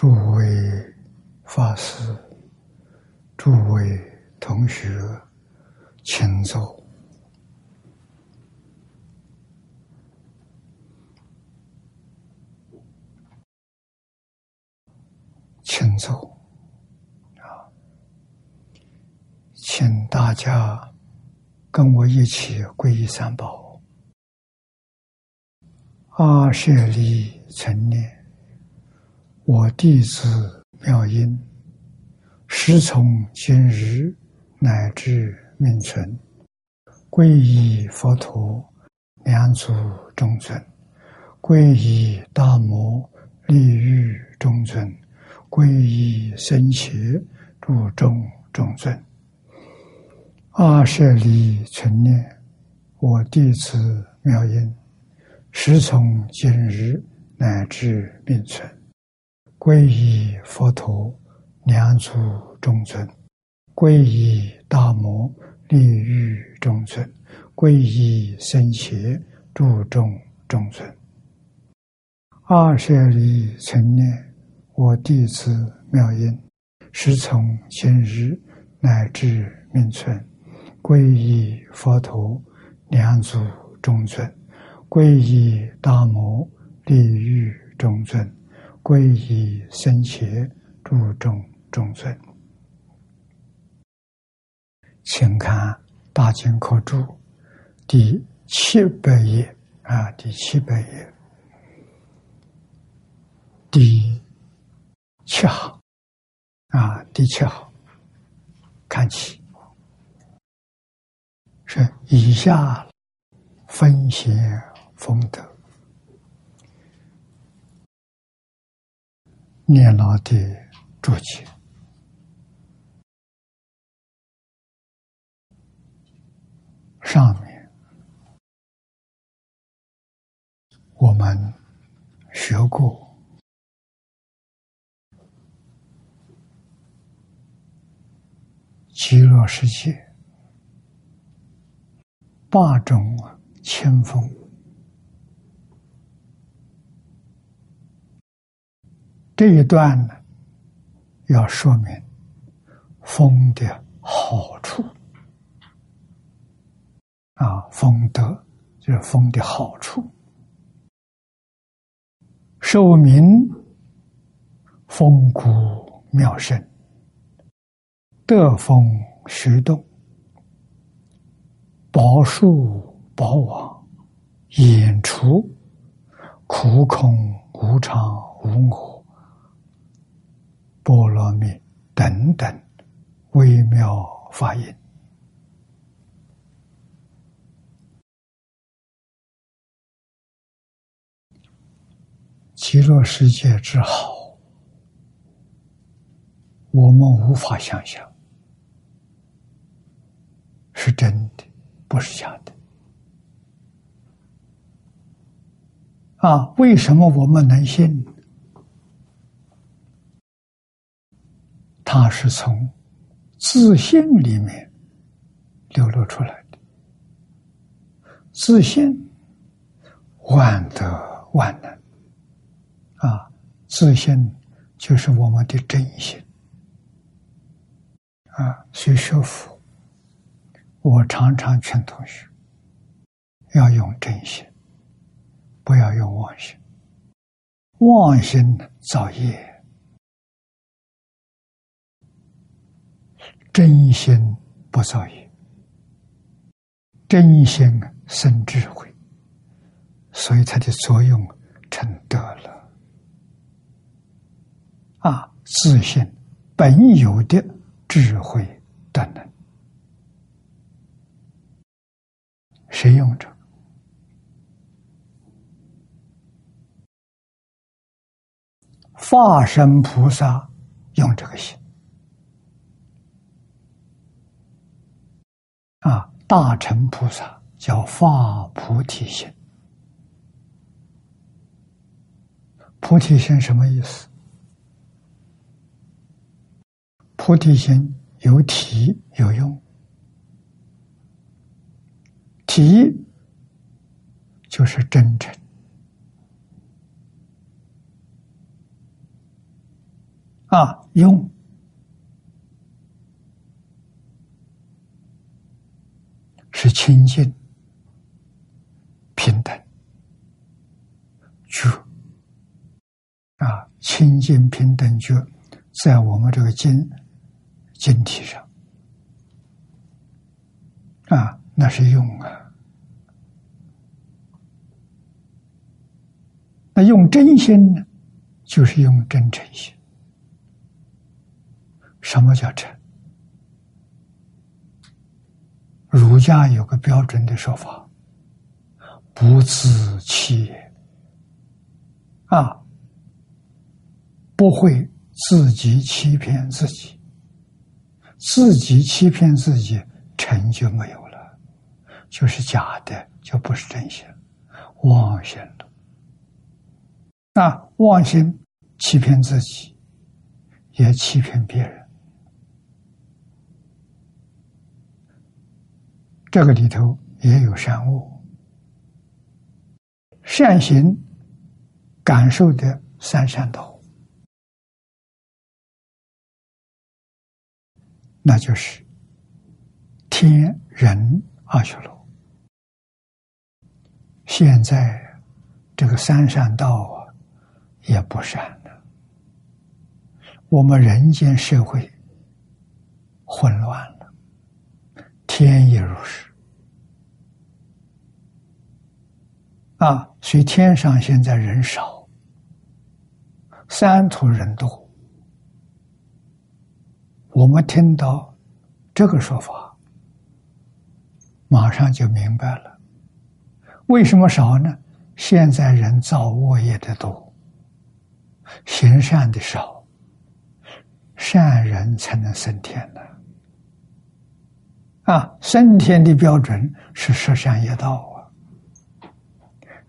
诸位法师、诸位同学，请坐，请坐啊！请大家跟我一起皈依三宝。阿舍利成念。我弟子妙音，师从今日乃至命存，皈依佛陀，两祖中尊；皈依大摩利欲中尊；皈依僧伽注中中尊。阿舍利存念，我弟子妙音，师从今日乃至命存。皈依佛陀，两祖中尊；皈依大摩利欲中尊；皈依僧伽注中中尊。二舍利成念，我弟子妙音，师从今日乃至命存，皈依佛陀，两祖中尊；皈依大摩利欲中尊。皈依僧伽注重中尊，请看《大经科注》第七百页啊，第七百页。第七行啊，第七行看起。是以下分贤风德。念老的注解，上面我们学过极乐世界八种清风。这一段呢，要说明风的好处啊，风德就是风的好处。寿民风骨妙胜，得风徐动，宝树宝王，演出苦空无常无我。波罗蜜等等微妙法音，极乐世界之好，我们无法想象，是真的，不是假的。啊，为什么我们能信？它是从自信里面流露出来的，自信万德万能啊！自信就是我们的真心啊！所以学佛，我常常劝同学要用真心，不要用妄心，妄心造业。真心不造业，真心生智慧，所以它的作用成德了。啊，自信本有的智慧的能，谁用着？化身菩萨用这个心。啊，大乘菩萨叫发菩提心。菩提心什么意思？菩提心有体有用，体就是真诚，啊，用是清净平等觉啊，清净平等觉在我们这个经经体上啊，那是用啊，那用真心呢，就是用真诚心。什么叫诚？儒家有个标准的说法：不自欺。啊，不会自己欺骗自己，自己欺骗自己，成就没有了，就是假的，就不是真心，妄心了。那，妄心欺骗自己，也欺骗别人。这个里头也有善恶，善行感受的三善道，那就是天人二修罗。现在这个三善道啊，也不善了。我们人间社会混乱。天也如是啊，所以天上现在人少，三途人多。我们听到这个说法，马上就明白了，为什么少呢？现在人造恶业的多，行善的少，善人才能升天呢。啊，升天的标准是十善业道啊。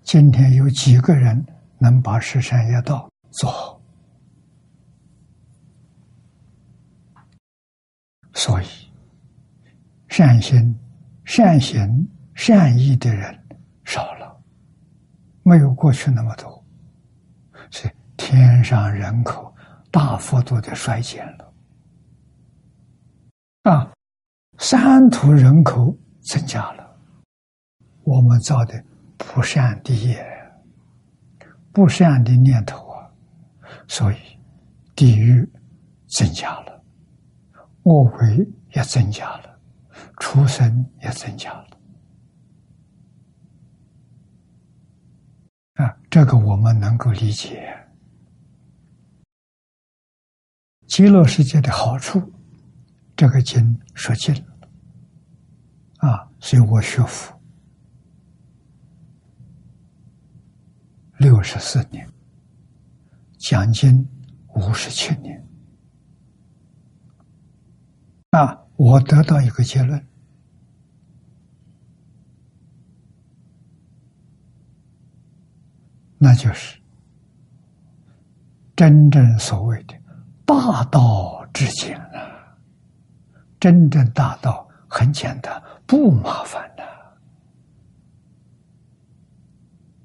今天有几个人能把十善业道做好？所以，善心、善行、善意的人少了，没有过去那么多，所以天上人口大幅度的衰减了。啊。三途人口增加了，我们造的不善的业，不善的念头啊，所以地狱增加了，恶鬼也增加了，畜生也增加了。啊，这个我们能够理解，极乐世界的好处，这个经说尽了。所以我学佛六十四年，讲经五十七年，啊，我得到一个结论，那就是真正所谓的大道至简啊，真正大道很简单。不麻烦的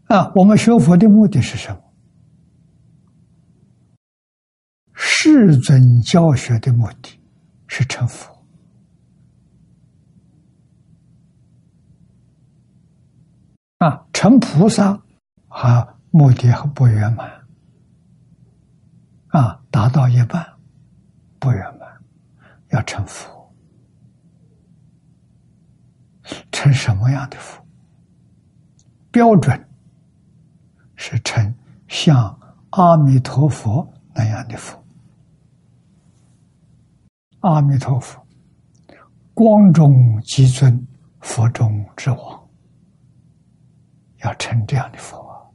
啊！我们学佛的目的是什么？世尊教学的目的是成佛啊，成菩萨啊，目的还不圆满啊，达到一半不圆满，要成佛。成什么样的佛？标准是成像阿弥陀佛那样的佛。阿弥陀佛，光中极尊，佛中之王，要成这样的佛，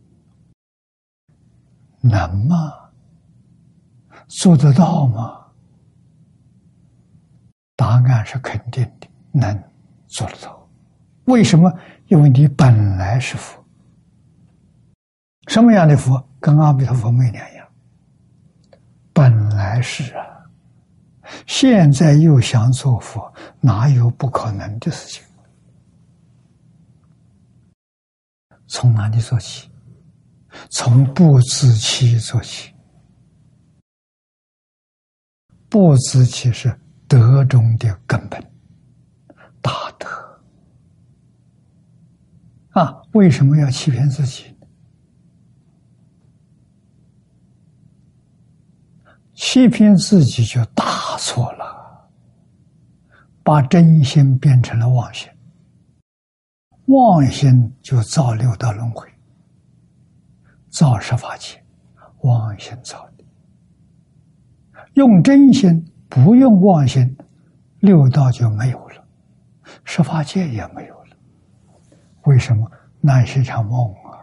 能吗？做得到吗？答案是肯定的，能做得到。为什么？因为你本来是佛，什么样的佛？跟阿弥陀佛没两样。本来是啊，现在又想做佛，哪有不可能的事情？从哪里做起？从不自欺做起。不知其是德中的根本，大德啊！为什么要欺骗自己？欺骗自己就大错了，把真心变成了妄心，妄心就造六道轮回，造十法界，妄心造的。用真心，不用妄心，六道就没有了，十法界也没有。为什么？那是一场梦啊，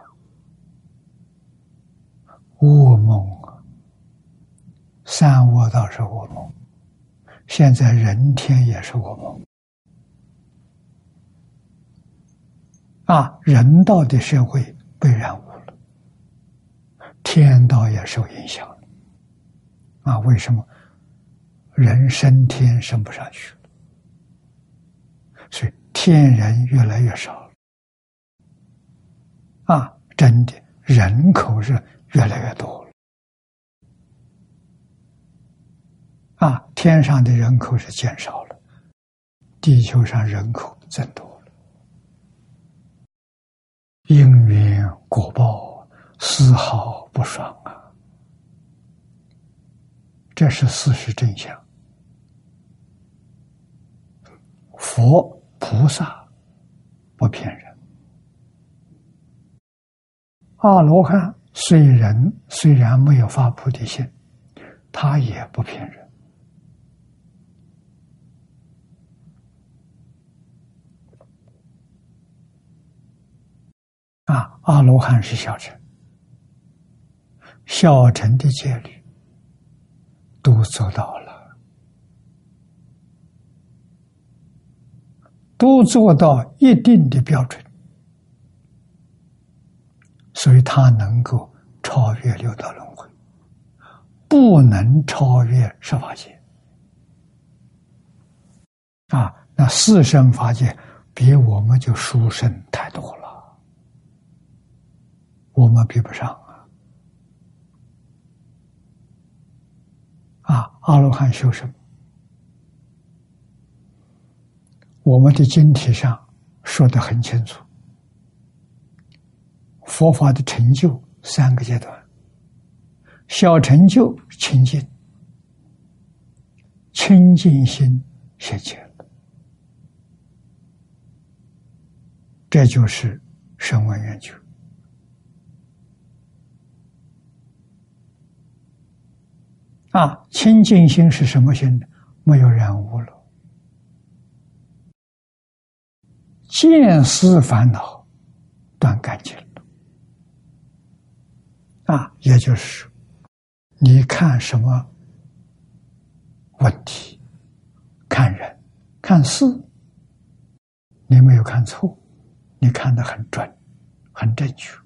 噩梦啊！三恶道是噩梦，现在人天也是噩梦啊！人道的社会被染污了，天道也受影响。啊，为什么人升天升不上去了？所以天人越来越少了。啊，真的人口是越来越多了。啊，天上的人口是减少了，地球上人口增多了。因缘果报丝毫不爽啊！这是事实真相。佛菩萨不骗人，阿罗汉虽人虽然没有发菩提心，他也不骗人。啊，阿罗汉是小乘，小乘的戒律。都做到了，都做到一定的标准，所以他能够超越六道轮回，不能超越十法界。啊，那四生法界比我们就殊胜太多了，我们比不上。啊，阿罗汉修什么？我们的经体上说的很清楚，佛法的成就三个阶段：小成就清净，清净心现前了，这就是声闻缘觉。啊，清净心是什么心呢？没有染污了，见思烦恼断干净了。啊，也就是你看什么问题，看人，看事，你没有看错，你看的很准，很正确，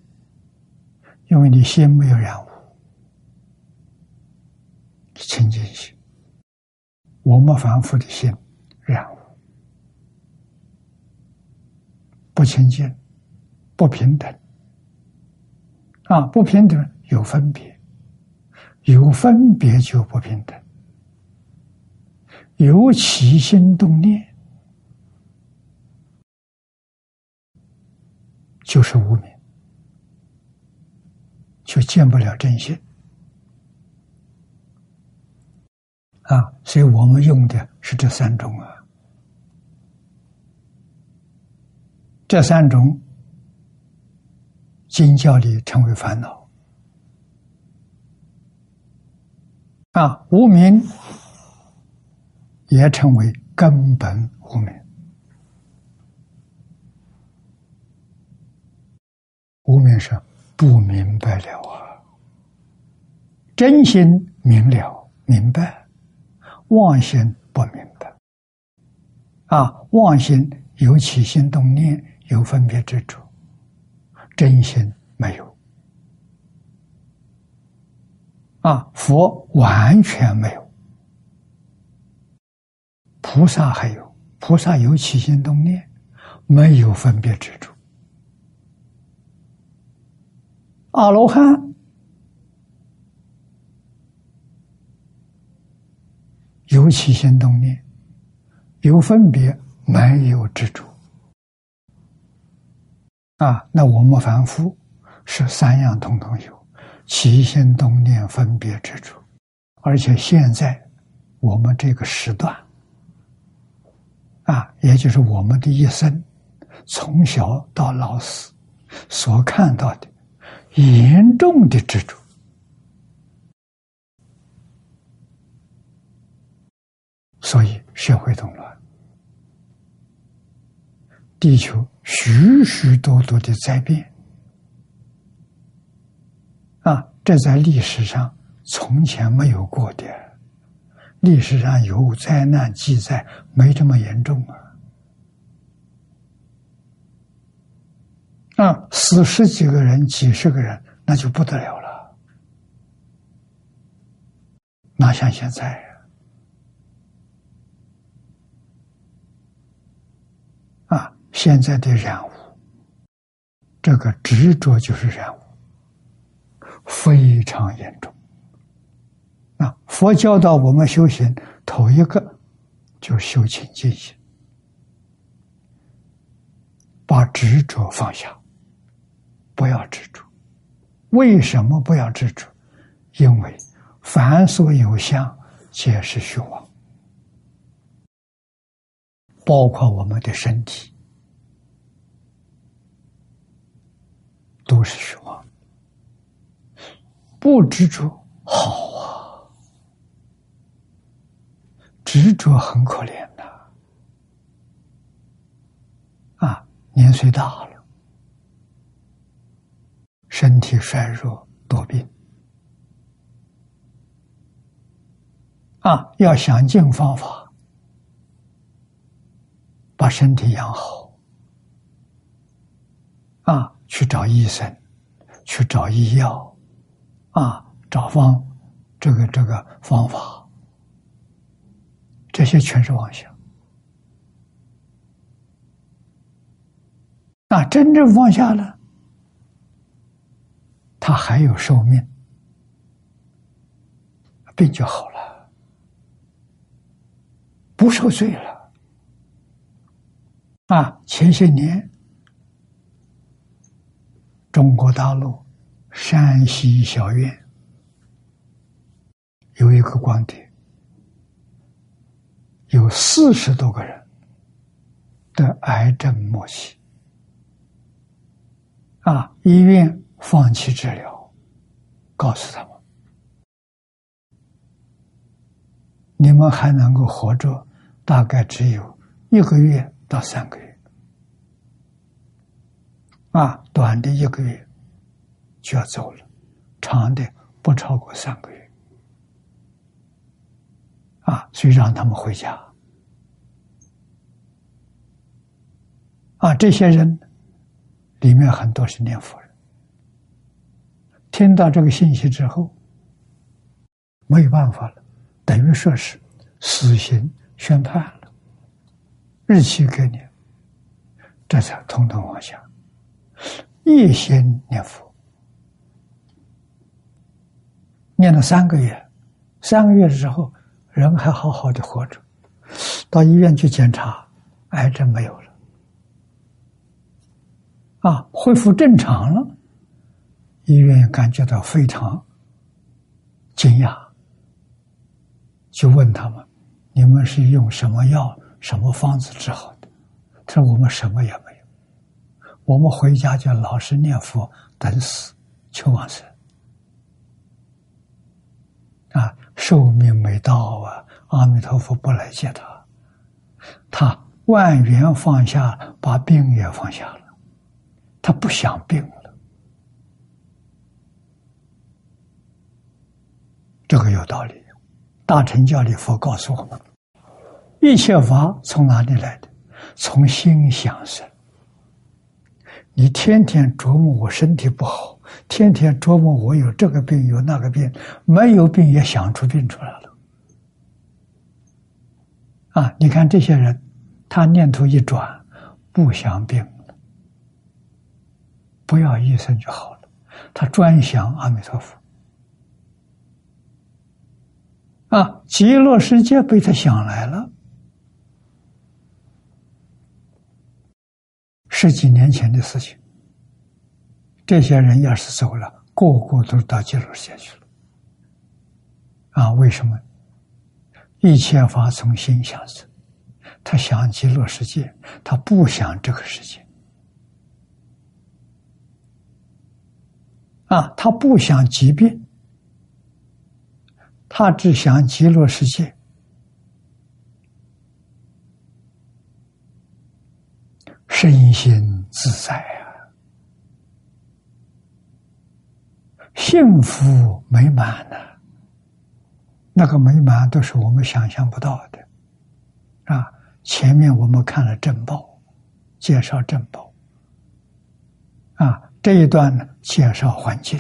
因为你心没有染污。清净心，我们凡夫的心染污，不清净，不平等，啊，不平等有分别，有分别就不平等，有起心动念就是无明，就见不了真心。啊，所以我们用的是这三种啊，这三种经教里成为烦恼。啊，无名也称为根本无名，无名是不明白了啊，真心明了明白。妄心不明白，啊，妄心有起心动念，有分别执着，真心没有，啊，佛完全没有，菩萨还有，菩萨有起心动念，没有分别执着，阿罗汉。有起心动念，有分别，没有执着。啊，那我们凡夫是三样统统有：起心动念、分别执着。而且现在我们这个时段，啊，也就是我们的一生，从小到老死所看到的严重的执着，所以社会动乱，地球许许多多的灾变，啊，这在历史上。从前没有过的，历史上有灾难记载，没这么严重啊！啊，死十几个人、几十个人，那就不得了了。哪像现在呀？啊，现在的染污，这个执着就是染污，非常严重。啊佛教导我们修行，头一个就修清净心，把执着放下，不要执着。为什么不要执着？因为凡所有相，皆是虚妄，包括我们的身体，都是虚妄。不执着好啊。执着很可怜的，啊，年岁大了，身体衰弱多病，啊，要想尽方法把身体养好，去找医生，去找医药，啊，找方这个这个方法。这些全是妄想。那真正放下了，他还有寿命，病就好了，不受罪了。啊，前些年，中国大陆山西小院有一个光碟。有四十多个人得癌症末期，啊！医院放弃治疗，告诉他们：你们还能够活着，大概只有一个月到三个月，啊，短的一个月就要走了，长的不超过三个月。啊，所以让他们回家。啊，这些人里面很多是念佛人，听到这个信息之后，没有办法了，等于说是死刑宣判了，日期给你，这才统统往下，一心念佛，念了三个月，三个月之后。人还好好的活着，到医院去检查，癌症没有了，啊，恢复正常了。医院感觉到非常惊讶，就问他们：“你们是用什么药、什么方子治好的？”他说：“我们什么也，我们回家就老实念佛，等死，求往生。”啊。寿命没到啊！阿弥陀佛不来接他，他万缘放下，把病也放下了，他不想病了。这个有道理。大乘教里佛告诉我们：一切法从哪里来的？从心想生。你天天琢磨我身体不好，天天琢磨我有这个病有那个病，没有病也想出病出来了。啊，你看这些人，他念头一转，不想病了，不要医生就好了，他专想阿弥陀佛。啊，极乐世界被他想来了。十几年前的事情，这些人要是走了，个个都到极乐世界去了。啊，为什么？一切法从心想生，他想极乐世界，他不想这个世界。啊，他不想疾病，他只想极乐世界，身心自在啊，幸福美满呢。那个美满都是我们想象不到的，啊！前面我们看了正报，介绍正报，啊。这一段呢，介绍环境，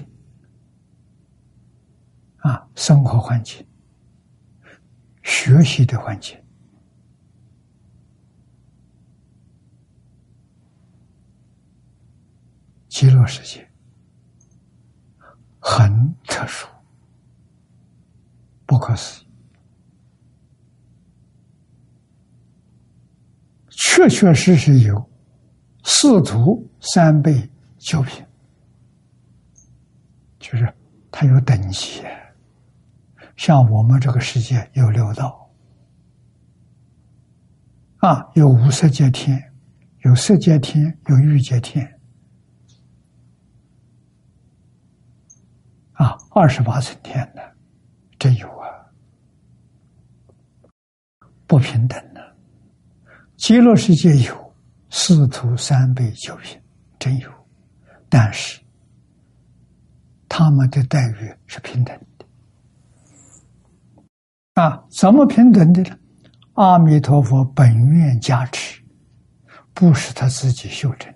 啊，生活环境、学习的环境，极乐世界很特殊，不可思议，确确实实有四徒三辈。九品，就是它有等级，像我们这个世界有六道，啊，有无色界天，有色界天，有欲界天，啊，二十八层天呢，真有啊，不平等的，极乐世界有四徒三辈九品，真有。但是，他们的待遇是平等的啊？怎么平等的呢？阿弥陀佛本愿加持，不是他自己修成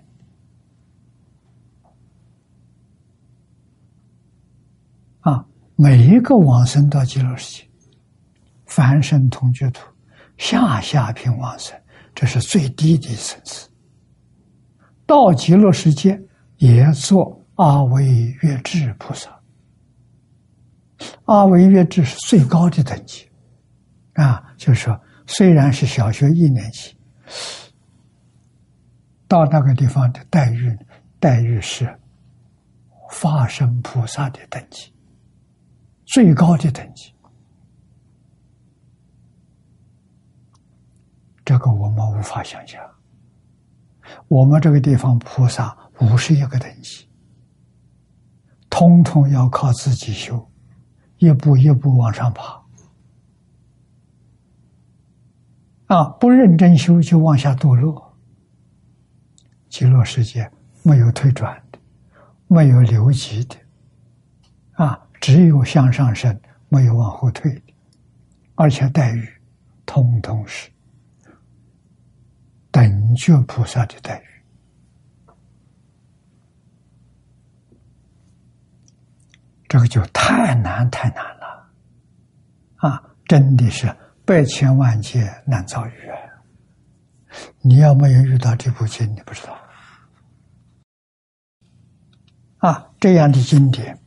啊！每一个往生到极乐世界，凡圣同居土，下下品往生，这是最低的层次。到极乐世界。也做阿惟越智菩萨，阿惟越智是最高的等级，啊，就是说，虽然是小学一年级，到那个地方的待遇，待遇是化身菩萨的等级，最高的等级，这个我们无法想象。我们这个地方菩萨。五十一个等级，通通要靠自己修，一步一步往上爬。啊，不认真修就往下堕落。极乐世界没有退转的，没有留级的，啊，只有向上升，没有往后退，而且待遇通通是等觉菩萨的待遇。这个就太难太难了，啊，真的是百千万劫难遭遇啊！你要没有遇到这部经，你不知道。啊，这样的经典，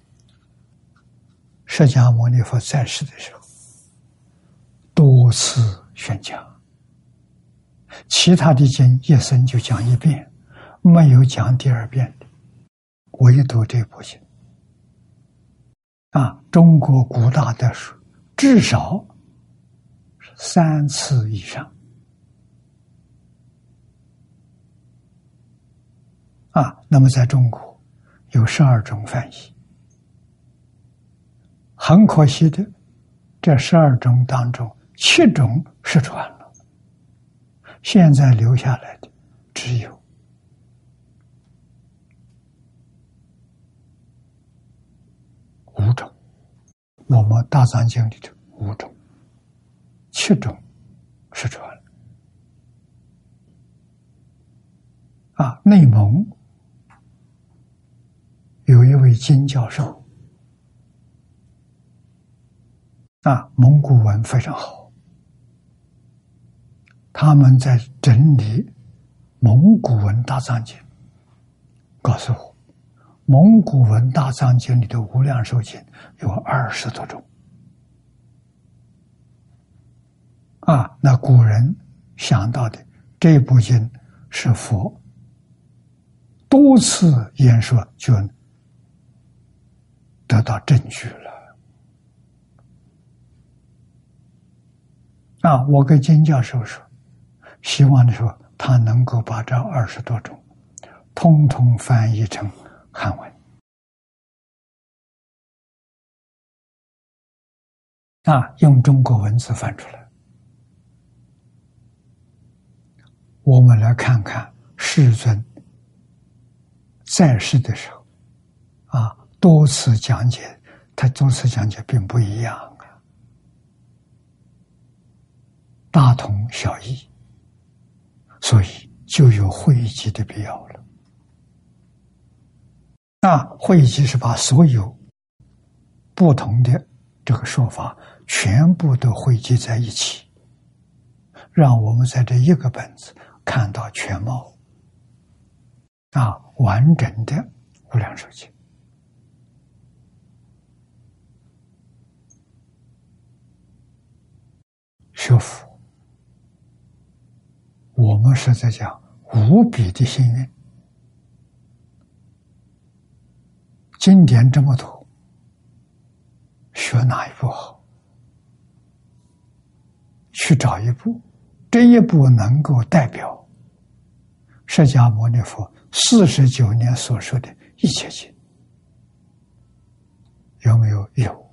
释迦牟尼佛在世的时候多次宣讲，其他的经一生就讲一遍，没有讲第二遍的，唯独这部经。啊，中国古大德书至少三次以上。啊，那么在中国有十二种翻译，很可惜的，这十二种当中七种失传了，现在留下来的只有。五种，我们大藏经里头五种，七种失传了。啊，内蒙有一位金教授，啊，蒙古文非常好，他们在整理蒙古文大藏经，告诉我。蒙古文大藏经里的无量寿经有二十多种，啊，那古人想到的这部经是佛多次演说，就得到证据了。啊，我跟金教授说，希望的时候他能够把这二十多种，通通翻译成汉文。啊，用中国文字翻出来，我们来看看世尊在世的时候，啊，多次讲解，他多次讲解并不一样啊，大同小异，所以就有汇集的必要了。那汇集是把所有不同的这个说法。全部都汇集在一起，让我们在这一个本子看到全貌啊，完整的无量寿经。学佛，我们是在讲无比的幸运，经典这么多，学哪一部好？去找一部，这一部能够代表释迦牟尼佛四十九年所说的一切经，有没有？有。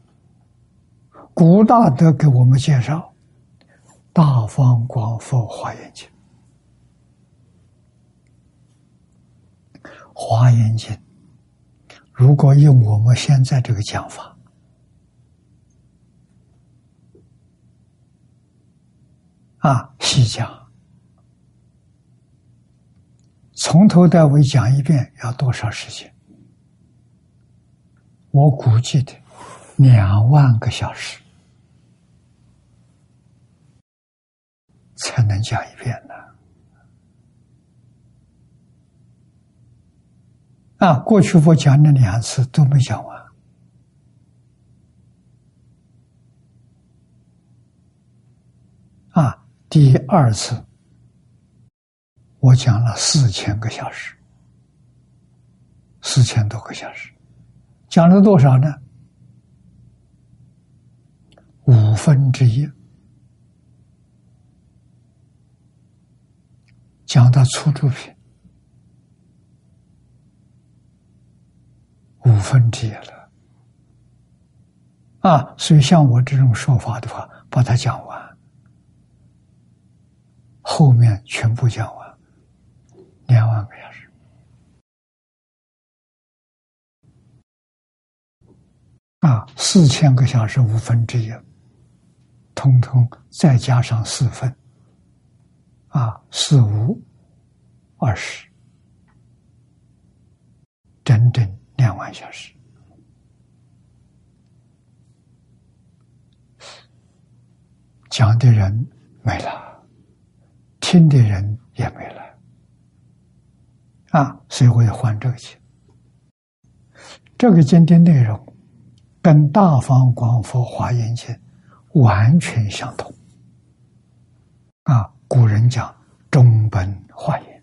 古大德给我们介绍《大方广佛华严经》，《华严经》如果用我们现在这个讲法。啊，细讲，从头到尾讲一遍要多少时间？我估计的两万个小时才能讲一遍呢。啊，过去我讲了两次都没讲完。啊。第二次，我讲了四千个小时，四千多个小时，讲了多少呢？五分之一，讲到出主品，五分之一了。啊，所以像我这种说法的话，把它讲完。后面全部讲完，两万个小时啊，四千个小时五分之一，通通再加上四分，啊，四五二十，整整两万小时，讲的人没了。听的人也没了，啊，所以我要换这个经。这个经的内容跟《大方广佛华严经》完全相同。啊，古人讲中本华严，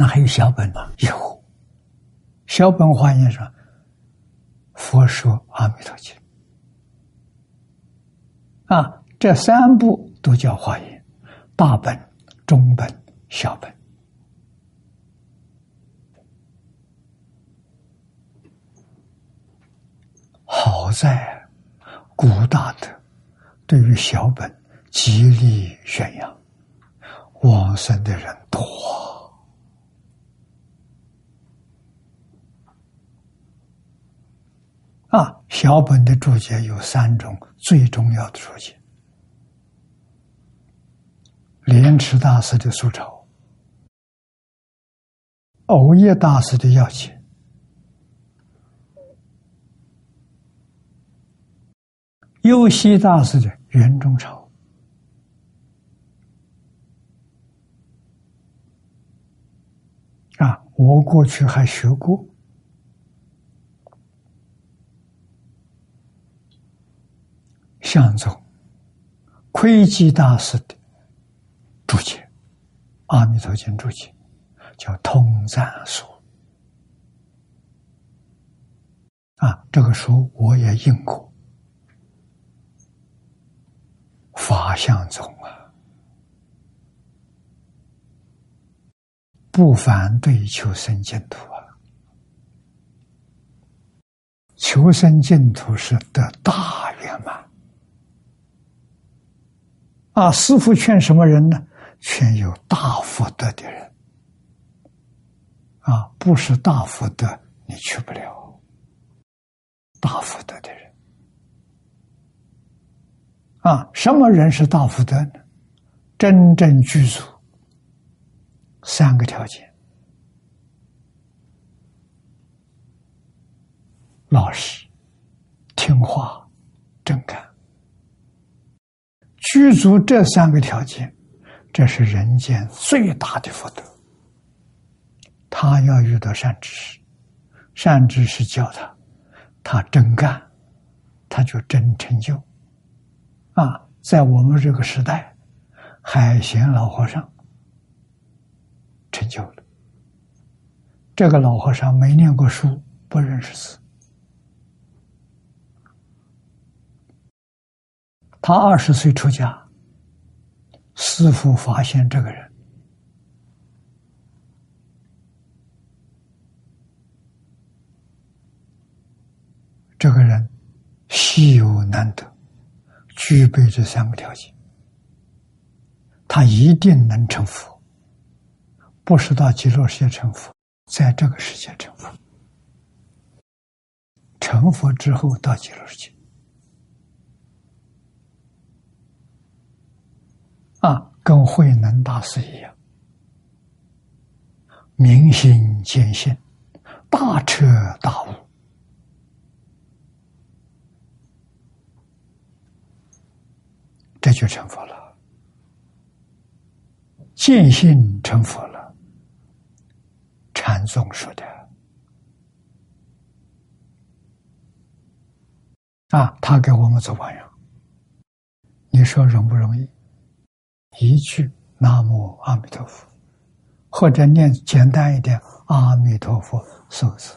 那还有小本吗？有，小本华严上，佛说阿弥陀经，啊，这三部。都叫华严，大本、中本、小本。好在古大德对于小本极力宣扬，往生的人多啊。小本的注解有三种最重要的注解。莲池大师的素钞，藕叶大师的要解，优西大师的圆中钞，啊，我过去还学过相宗窥基大师的注解《阿弥陀经》注解，叫《通赞书》啊，这个书我也印过，法相宗啊，不反对求生净土啊。求生净土是得大圆满。啊！师父劝什么人呢？劝有大福德的人啊！不是大福德，你去不了。大福德的人啊，什么人是大福德呢？真正具足三个条件。老实、听话、正干，具足这三个条件，这是人间最大的福德。他要遇到善知识，善知识教他，他真干，他就真成就。啊，在我们这个时代，海贤老和尚成就了。这个老和尚没念过书，不认识字。他二十岁出家，师父发现这个人，这个人稀有难得，具备这三个条件，他一定能成佛，不是到极乐世界成佛，在这个世界成佛，成佛之后到极乐世界。啊，跟慧能大师一样，明心见性，大彻大悟，这就成佛了。见性成佛了，禅宗说的啊，他给我们做榜样，你说容不容易？一句“南无阿弥陀佛”，或者念简单一点“阿弥陀佛”四个字。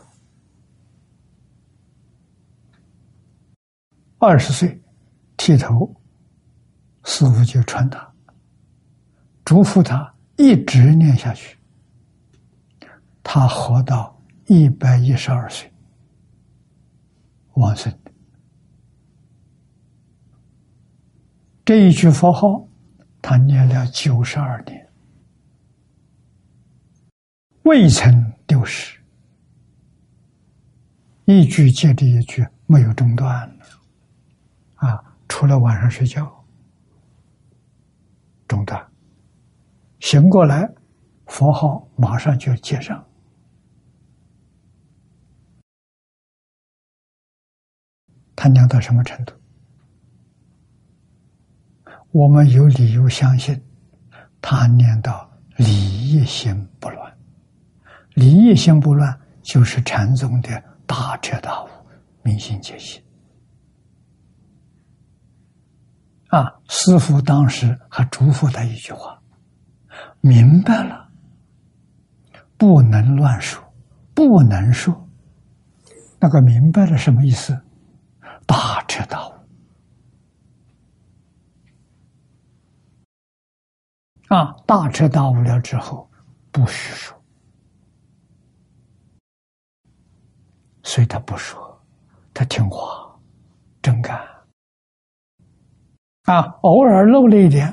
二十岁剃头，师傅就传他，嘱咐他一直念下去。他活到一百一十二岁，往生。这一句佛号。他念了九十二年，未曾丢失，一句接着一句，没有中断啊，除了晚上睡觉中断，醒过来，佛号马上就接上。他念到什么程度？我们有理由相信，他念到理一心不乱，理一心不乱就是禅宗的大彻大悟、明心见性。啊，师傅当时还嘱咐他一句话：明白了，不能乱说，不能说。那个明白了什么意思？大彻大悟。啊，大彻大悟了之后，不许说，所以他不说，他听话，真干。啊，偶尔漏了一点，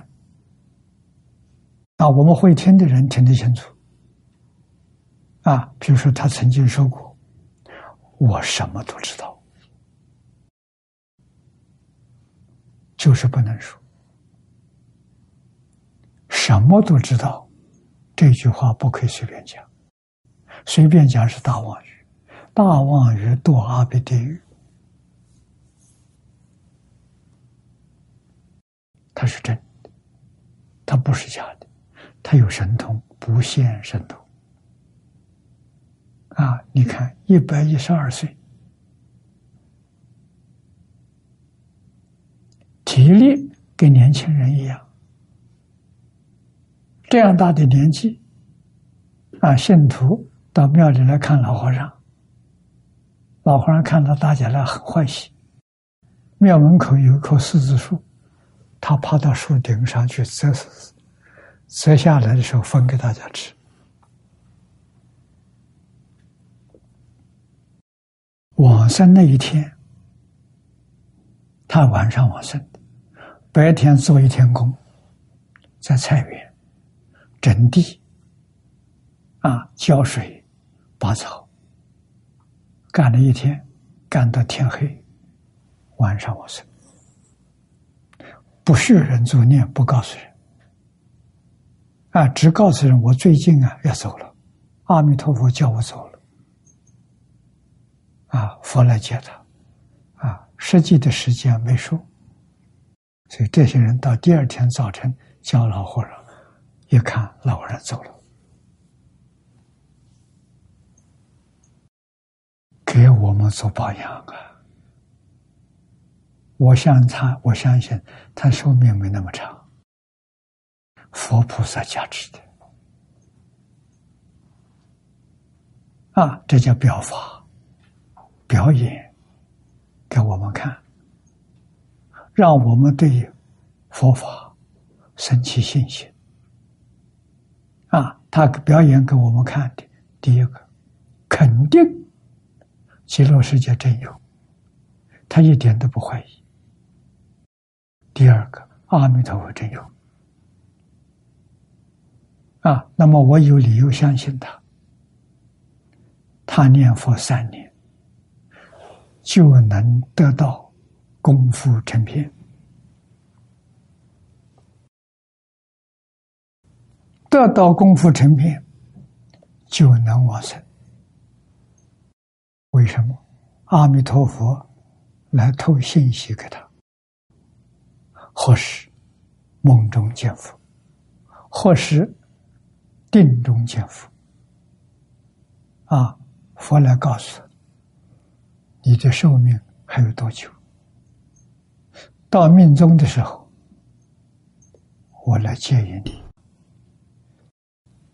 啊，我们会听的人听得清楚。啊，比如说他曾经说过：“我什么都知道，就是不能说。”什么都知道，这句话不可以随便讲，随便讲是大妄语，大妄语堕阿鼻地狱。他是真的，他不是假的，他有神通，不现神通。啊，你看一百一十二岁，体力跟年轻人一样，这样大的年纪，啊，信徒到庙里来看老和尚，老和尚看到大家来很欢喜。庙门口有一棵柿子树，他爬到树顶上去摘柿子，摘下来的时候分给大家吃。往生那一天，他晚上往生的，白天做一天工，在菜园整地，啊，浇水、拔草，干了一天，干到天黑，晚上我睡。不许人作念，不告诉人，啊，只告诉人我最近啊要走了，阿弥陀佛叫我走了。啊，佛来接他，啊，实际的时间没说，所以这些人到第二天早晨叫老和尚，一看老人走了，给我们做榜样啊！我相他，我相信他寿命没那么长，佛菩萨加持的，啊，这叫表法。表演给我们看，让我们对佛法升起信心。啊，他表演给我们看的，第一个肯定极乐世界真有，他一点都不怀疑。第二个，阿弥陀佛真有。啊，那么我有理由相信他，他念佛三年。就能得到功夫成片，得到功夫成片，就能往生。为什么？阿弥陀佛来透信息给他，或是梦中见佛，或是定中见佛，啊，佛来告诉。你的寿命还有多久？到命中的时候，我来接引你，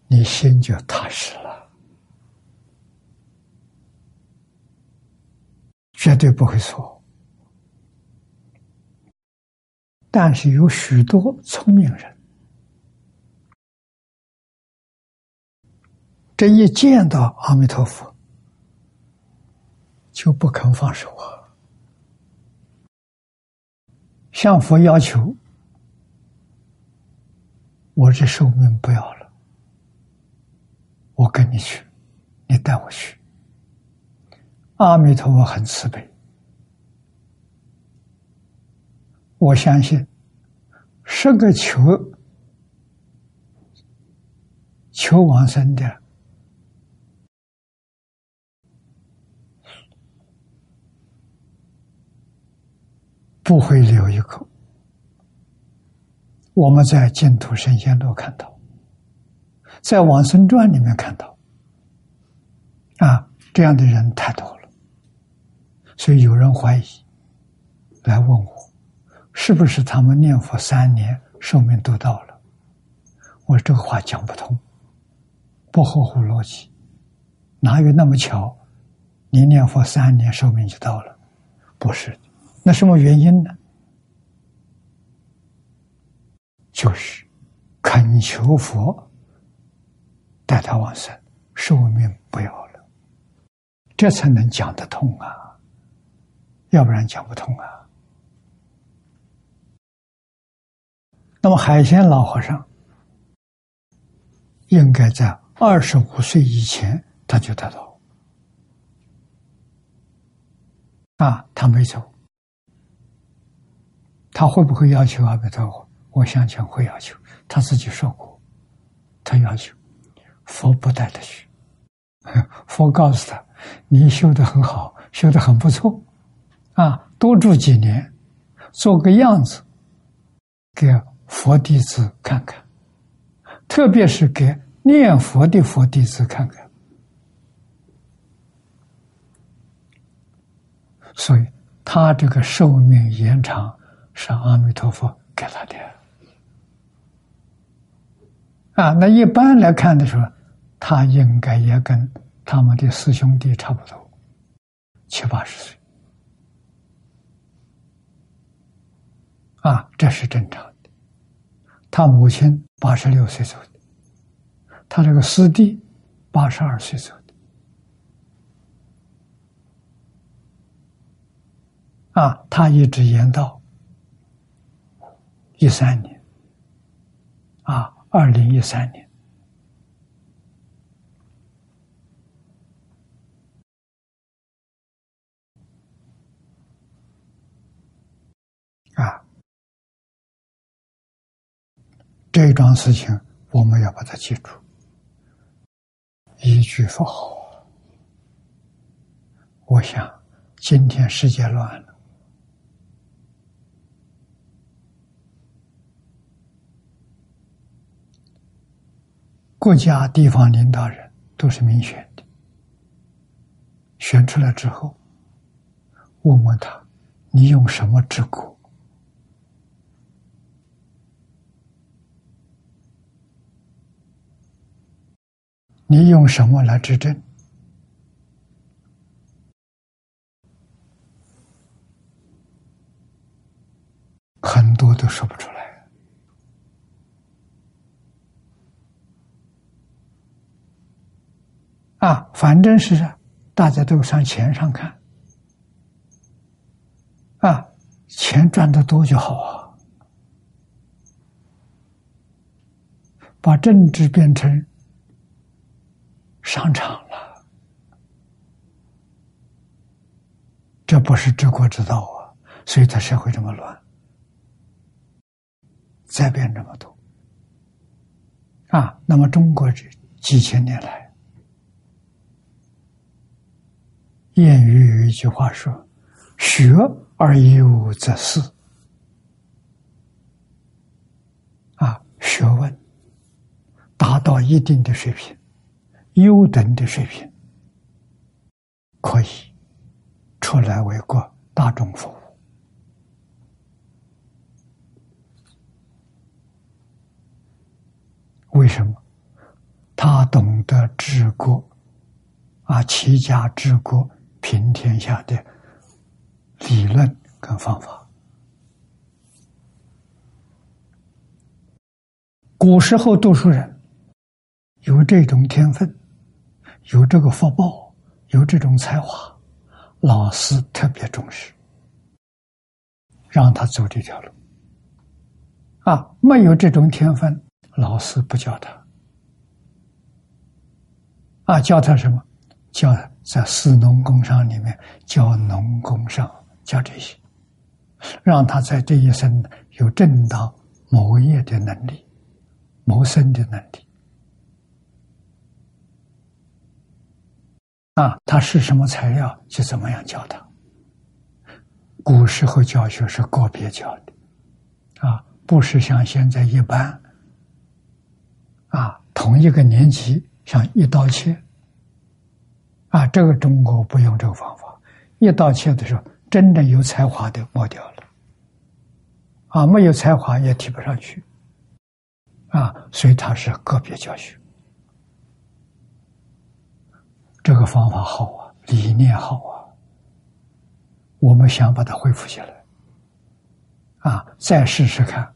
你心就踏实了，绝对不会错。但是有许多聪明人，这一见到阿弥陀佛。就不肯放手啊！向佛要求，我这寿命不要了，我跟你去，你带我去。阿弥陀佛很慈悲，我相信十个求求往生的。不会留一口。我们在净土神仙都看到，在往生传里面看到，啊，这样的人太多了，所以有人怀疑，来问我，是不是他们念佛三年寿命都到了？我这个话讲不通，不合乎逻辑，哪有那么巧？你念佛三年寿命就到了？不是。那什么原因呢？就是恳求佛带他往生，寿命不要了，这才能讲得通啊！要不然讲不通啊。那么海鲜老和尚应该在二十五岁以前他就得到啊，他没走。他会不会要求阿弥陀佛？我相信会要求。他自己说过，他要求佛不带他去。佛告诉他：“你修的很好，修的很不错，啊，多住几年，做个样子，给佛弟子看看，特别是给念佛的佛弟子看看。”所以，他这个寿命延长。是阿弥陀佛给他的。啊，那一般来看的时候，他应该也跟他们的师兄弟差不多，七八十岁。啊，这是正常的。他母亲八十六岁走的，他这个师弟八十二岁走的。啊，他一直延到一三年，啊，二零一三年，啊。这桩事情我们要把它记住，一句不好。我想今天世界乱了，国家地方领导人都是民选的，选出来之后，问问他，你用什么治国？你用什么来执政？很多都说不出来。啊，反正是大家都上钱上看，啊，钱赚的多就好啊，把政治变成。商场了，这不是治国之道啊！所以他社会这么乱，再变这么多啊！那么中国这几千年来，谚语有一句话说：“学而优则仕。”啊，学问达到一定的水平。优等的水平，可以出来为国大众服务。为什么？他懂得治国，啊，齐家治国平天下的理论跟方法。古时候读书人有这种天分。有这个福报，有这种才华，老师特别重视，让他走这条路。啊，没有这种天分，老师不教他。啊，教他什么？教在士农工商里面教农工商，教这些，让他在这一生有正当谋业的能力，谋生的能力。啊，他是什么材料，就怎么样教他。古时候教学是个别教的，啊，不是像现在一般，啊，同一个年级像一刀切，啊，这个中国不用这个方法，一刀切的时候，真正有才华的抹掉了，啊，没有才华也提不上去，啊，所以他是个别教学。这个方法好啊，理念好啊，我们想把它恢复起来，啊，再试试看，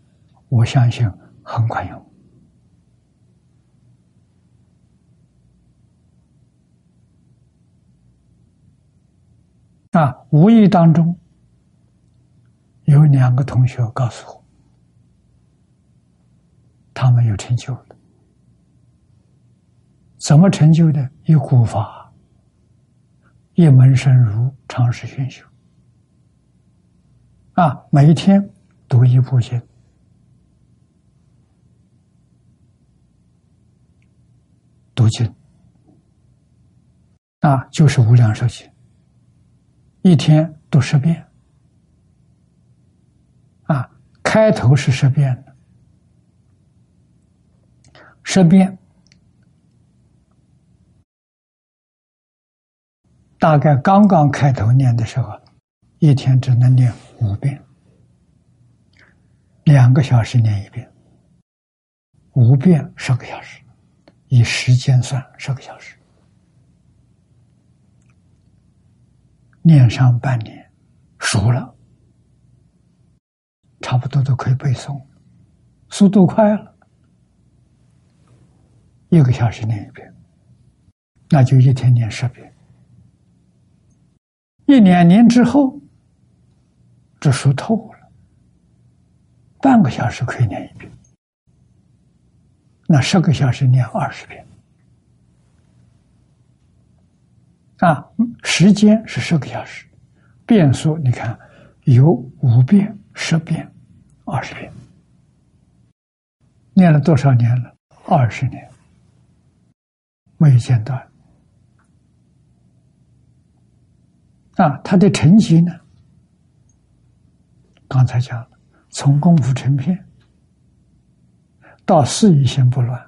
我相信很管用。啊，无意当中有两个同学告诉我，他们有成就了，怎么成就的？有古法。一门深入，长时熏修。啊，每一天读一部经，读经，啊，就是无量寿经，一天读十遍，啊，开头是十遍的，十遍。大概刚刚开头念的时候，一天只能念五遍，两个小时念一遍，五遍十个小时，以时间算十个小时，念上半年，熟了，差不多都可以背诵，速度快了，一个小时念一遍，那就一天念十遍，一两年之后，这熟透了。半个小时可以念一遍，那十个小时念二十遍，啊，时间是十个小时，变数你看有五遍、十遍、二十遍，念了多少年了？二十年，没有间断。啊，他的成绩呢？刚才讲。从功夫成片，到事一心不乱，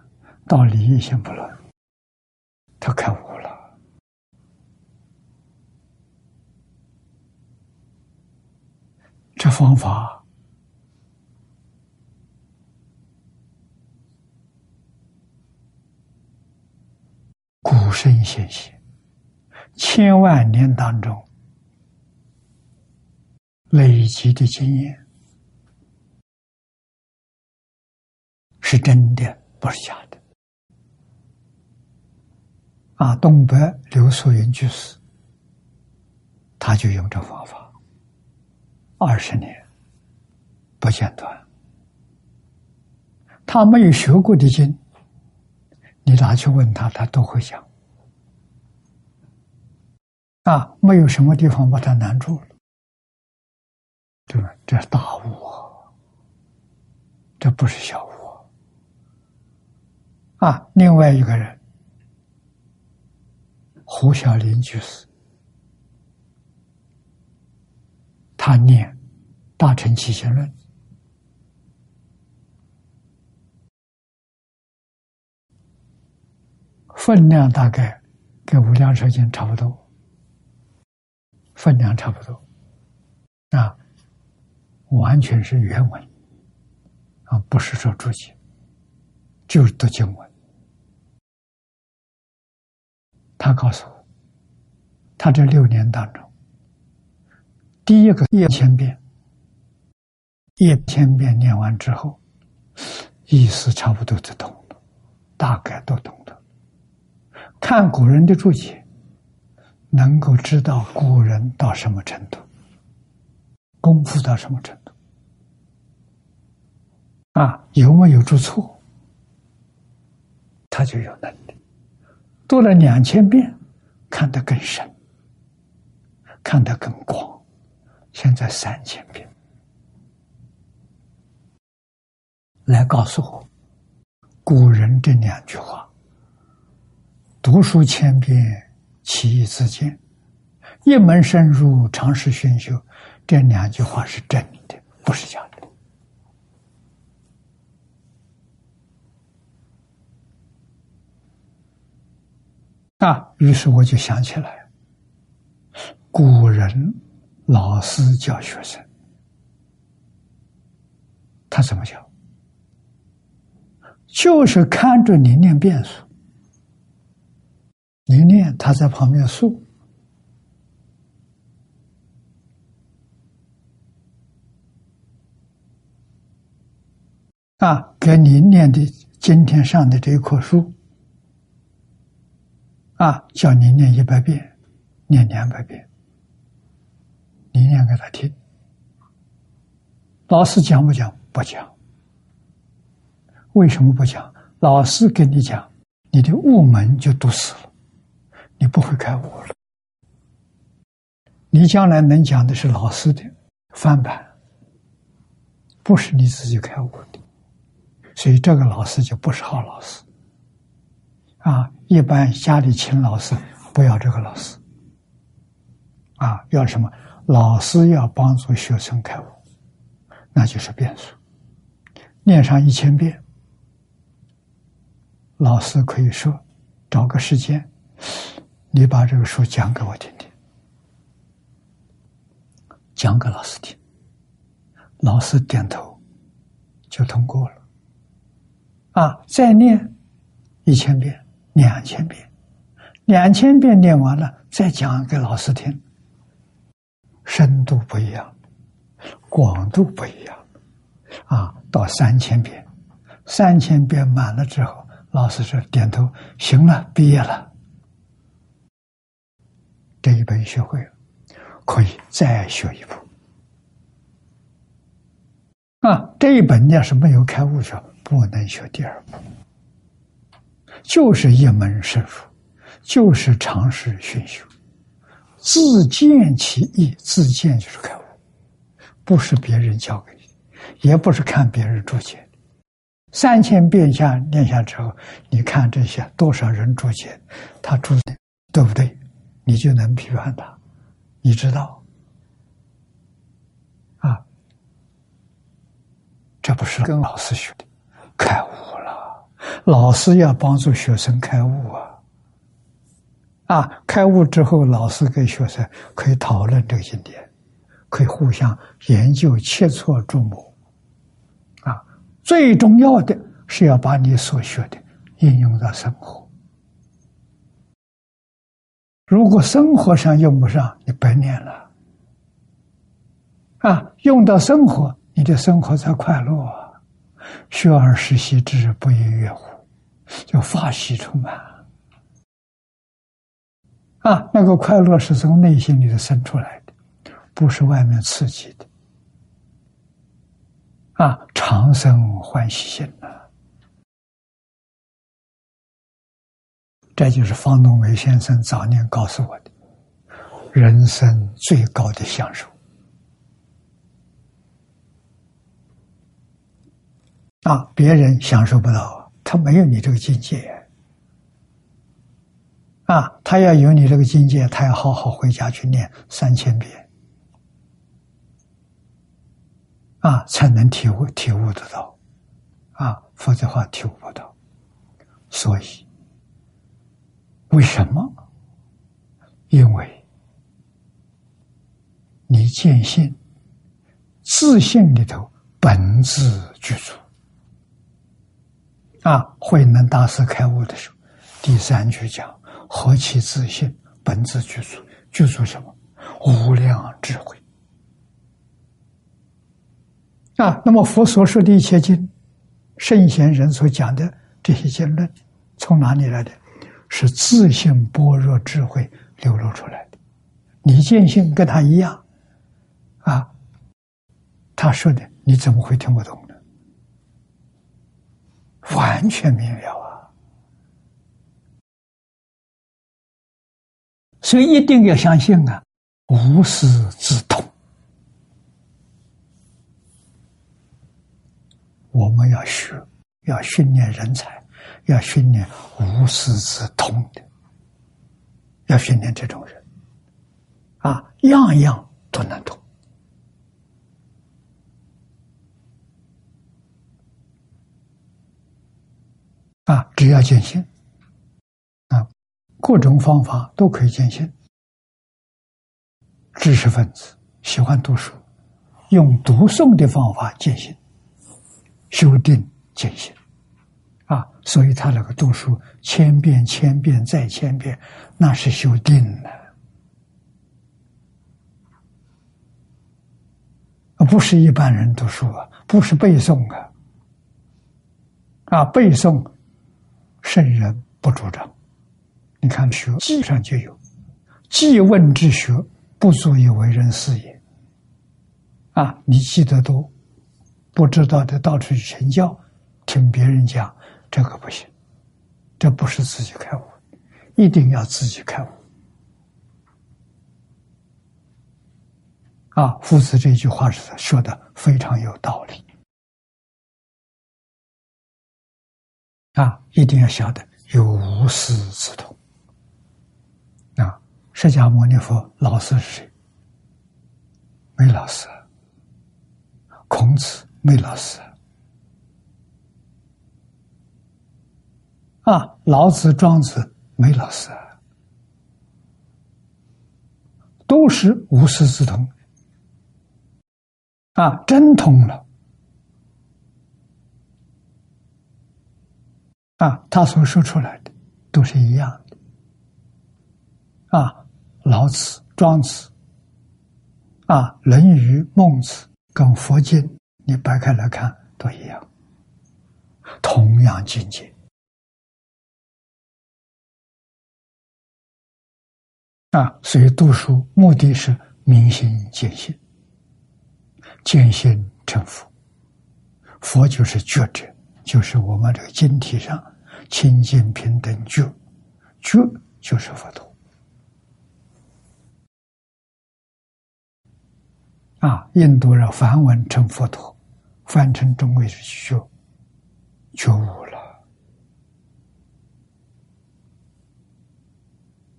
到理一心不乱，他开悟了。这方法，古圣先贤千万年当中累积的经验。是真的，不是假的。啊，东北刘素云居士，他就用这方法，二十年不间断。他没有学过的经，你拿去问他，他都会讲。啊，没有什么地方把他难住了，对吧？这大悟，这不是小悟。啊，另外一个人，胡小林居士，他念《大乘起信论》，分量大概跟《无量寿经》差不多，分量差不多，啊，完全是原文，啊，不是说注解，就是读经文。他告诉我，他这六年当中，第一个一千遍，一千遍念完之后，意思差不多就懂了，大概都懂得。看古人的注解，能够知道古人到什么程度，功夫到什么程度，啊，有没有出错，他就有能力。读了两千遍，看得更深，看得更广。现在三千遍，来告诉我，古人这两句话：“读书千遍，其义自见；一门深入，长时熏修。”这两句话是真的，不是假的。啊！于是我就想起来，古人老师教学生，他怎么教？就是看着你念变数，你念，他在旁边数，啊，给你念的今天上的这一棵树。啊，叫你念一百遍，念两百遍，你念给他听。老师讲不讲？不讲。为什么不讲？老师跟你讲，你的悟门就堵死了，你不会开悟了。你将来能讲的是老师的翻版，不是你自己开悟的，所以这个老师就不是好老师。啊，一般家里请老师，不要这个老师。啊，要什么？老师要帮助学生开悟，那就是变数。念上一千遍，老师可以说，找个时间，你把这个书讲给我听听，讲给老师听，老师点头，就通过了。啊，再念一千遍、两千遍，两千遍念完了，再讲给老师听，深度不一样，广度不一样。啊，到三千遍，三千遍满了之后，老师说点头，行了，毕业了。这一本学会了，可以再学一部。啊，这一本要是没有开悟学，不能学第二部。就是一门深入，就是常识熏修，自见其意，自见就是开悟，不是别人教给你，也不是看别人注解。三千遍下念下之后，你看这些多少人注解，他注的对不对？你就能批判他，你知道，啊，这不是跟老师学的，开悟。老师要帮助学生开悟啊，啊，开悟之后，老师跟学生可以讨论这个经典，可以互相研究切磋琢磨，啊，最重要的是要把你所学的应用到生活。如果生活上用不上，你白念了。啊，用到生活，你的生活才快乐。学而时习之，不亦说乎？就发喜充满。啊，那个快乐是从内心里头生出来的，不是外面刺激的。啊，长生欢喜心啊！这就是方东梅先生早年告诉我的，人生最高的享受啊！别人享受不到，他没有你这个境界啊！他要有你这个境界，他要好好回家去念三千遍啊，才能体悟体悟得到啊！否则话体悟不到，所以。为什么？因为你见性，自信里头本自具足。啊，慧能大师开悟的时候，第三句讲：“何其自信，本自具足。”具足什么？无量智慧。啊，那么佛所说的一切经，圣贤人所讲的这些经论，从哪里来的？是自信般若智慧流露出来的，你见性跟他一样，啊，他说的你怎么会听不懂？完全明了啊！所以一定要相信啊，无师自通。我们要学，要训练人才。要训练无师自通的，要训练这种人，啊，样样都能通，啊，只要践行，啊，各种方法都可以坚信。知识分子喜欢读书，用读诵的方法坚信，修订坚信。啊，所以他那个读书千遍、千遍再千遍，那是修定了，啊，不是一般人读书啊，不是背诵啊，啊，背诵圣人不主张。你看学记上就有，记问之学不足以为人师也。啊，你记得多，不知道的到处去请教，听别人讲。这个不行，这不是自己开悟，一定要自己开悟。啊，夫子这句话是说的非常有道理。啊，一定要晓得有无师自通。啊，释迦牟尼佛老师是谁？没老师。孔子没老师。啊，老子、庄子没老师，都是无师自通。啊，真通了，啊，他所说出来的都是一样的。啊，老子、庄子，啊，《论语》、孟子跟佛经，你掰开来看都一样，同样境界。啊，所以读书目的是明心见性，见性成佛。佛就是觉者，就是我们这个经体上清净平等觉，觉就是佛陀。啊，印度人梵文称佛陀，翻成中文是觉，觉悟了。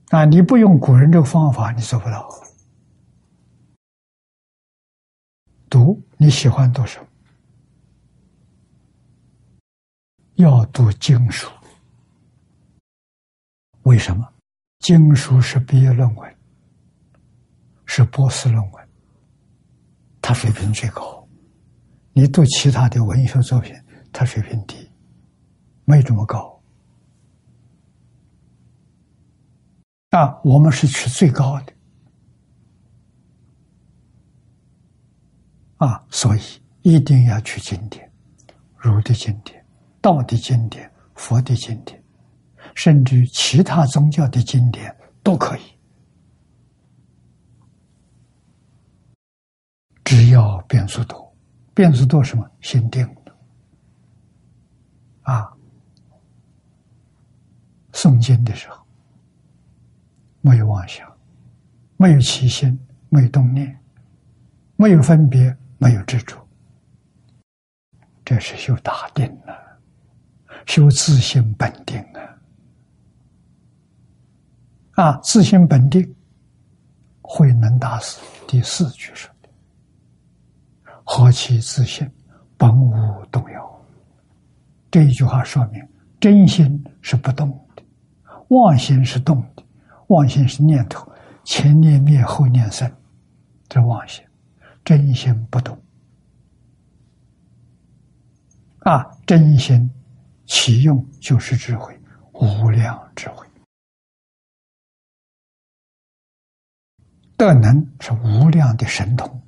啊，你不用古人这个方法，你做不到。读你喜欢读什么？要读经书。为什么？经书是毕业论文，是博士论文。他水平最高，你读其他的文学作品，他水平低，没这么高。啊，我们是取最高的，啊，所以一定要去经典，儒的经典、道的经典、佛的经典，甚至于其他宗教的经典都可以。只要变数多，变数多什么？心定啊！诵经的时候，没有妄想，没有起心，没有动念，没有分别，没有执着，这是修大定了，修自性本定啊！啊，自性本定，慧能大师第四句说。何其自信，本无动摇。这一句话说明，真心是不动的，妄心是动的。妄心是念头，前念灭，后念生，这妄心。真心不动。啊，真心启用就是智慧，无量智慧。德能是无量的神通。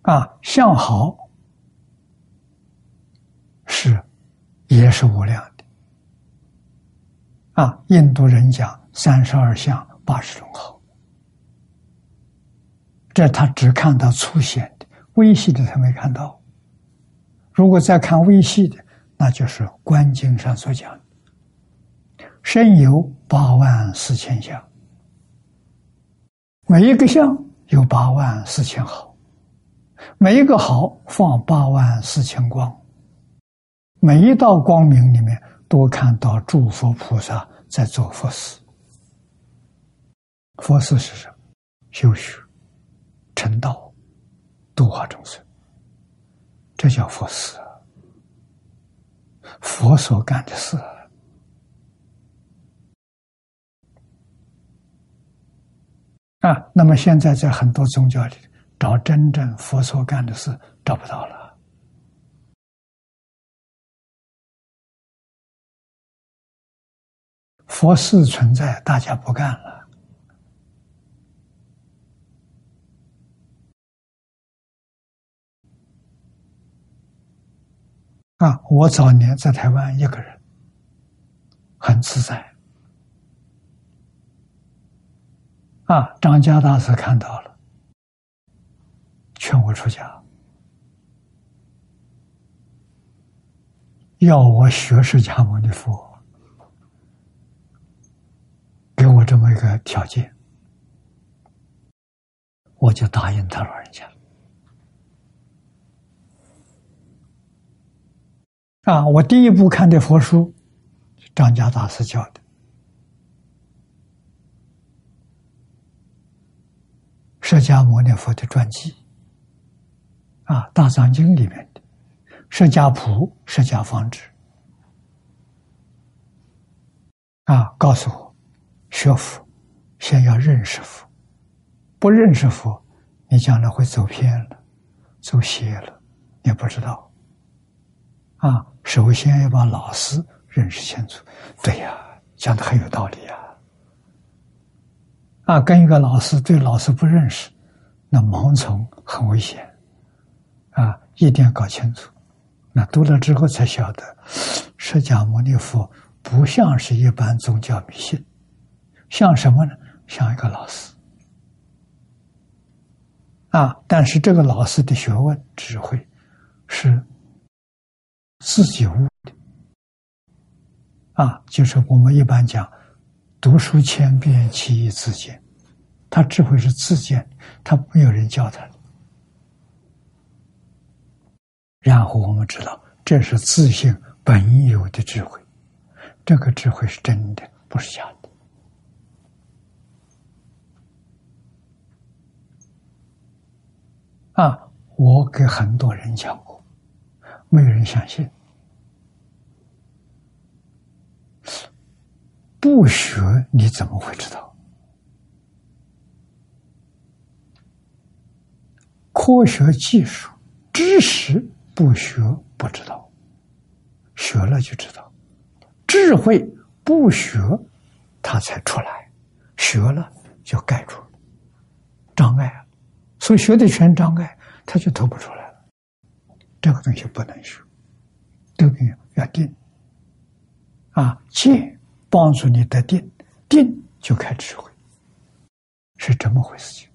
啊，相好是也是无量的。啊，印度人讲三十二相八十种好，这他只看到粗显的，微细的他没看到。如果再看微细的，那就是《观经》上所讲的，身有八万四千相，每一个相有八万四千好。每一个好放八万四千光，每一道光明里面都看到诸佛菩萨在做佛事。佛事是什么？修学、成道、度化众生，这叫佛事。佛所干的事啊。那么现在在很多宗教里。找真正佛所干的事找不到了，佛事存在，大家不干了。啊，我早年在台湾一个人，很自在。啊，张家大师看到了。劝我出家，要我学释迦牟尼佛，给我这么一个条件，我就答应他老人家。啊，我第一部看的佛书，张家大师教的，释迦牟尼佛的传记。啊，《大藏经》里面的《释迦谱》《释迦方志》啊，告诉我，学佛先要认识佛，不认识佛，你将来会走偏了，走邪了，你不知道。啊，首先要把老师认识清楚。对呀，讲的很有道理呀。啊，跟一个老师对老师不认识，那盲从很危险。啊，一定要搞清楚。那读了之后才晓得，释迦牟尼佛不像是一般宗教迷信，像什么呢？像一个老师。啊，但是这个老师的学问、智慧是自己悟的。啊，就是我们一般讲，读书千遍，其义自见。他智慧是自见，他没有人教他。然后我们知道，这是自信本有的智慧，这个智慧是真的，不是假的。啊，我给很多人讲过，没有人相信。不学你怎么会知道？科学技术知识。不学不知道，学了就知道。智慧不学，它才出来；学了就盖住障碍，所以学的全障碍，它就透不出来了。这个东西不能学，这个要定啊，静帮助你得定，定就开智慧，是这么回事情。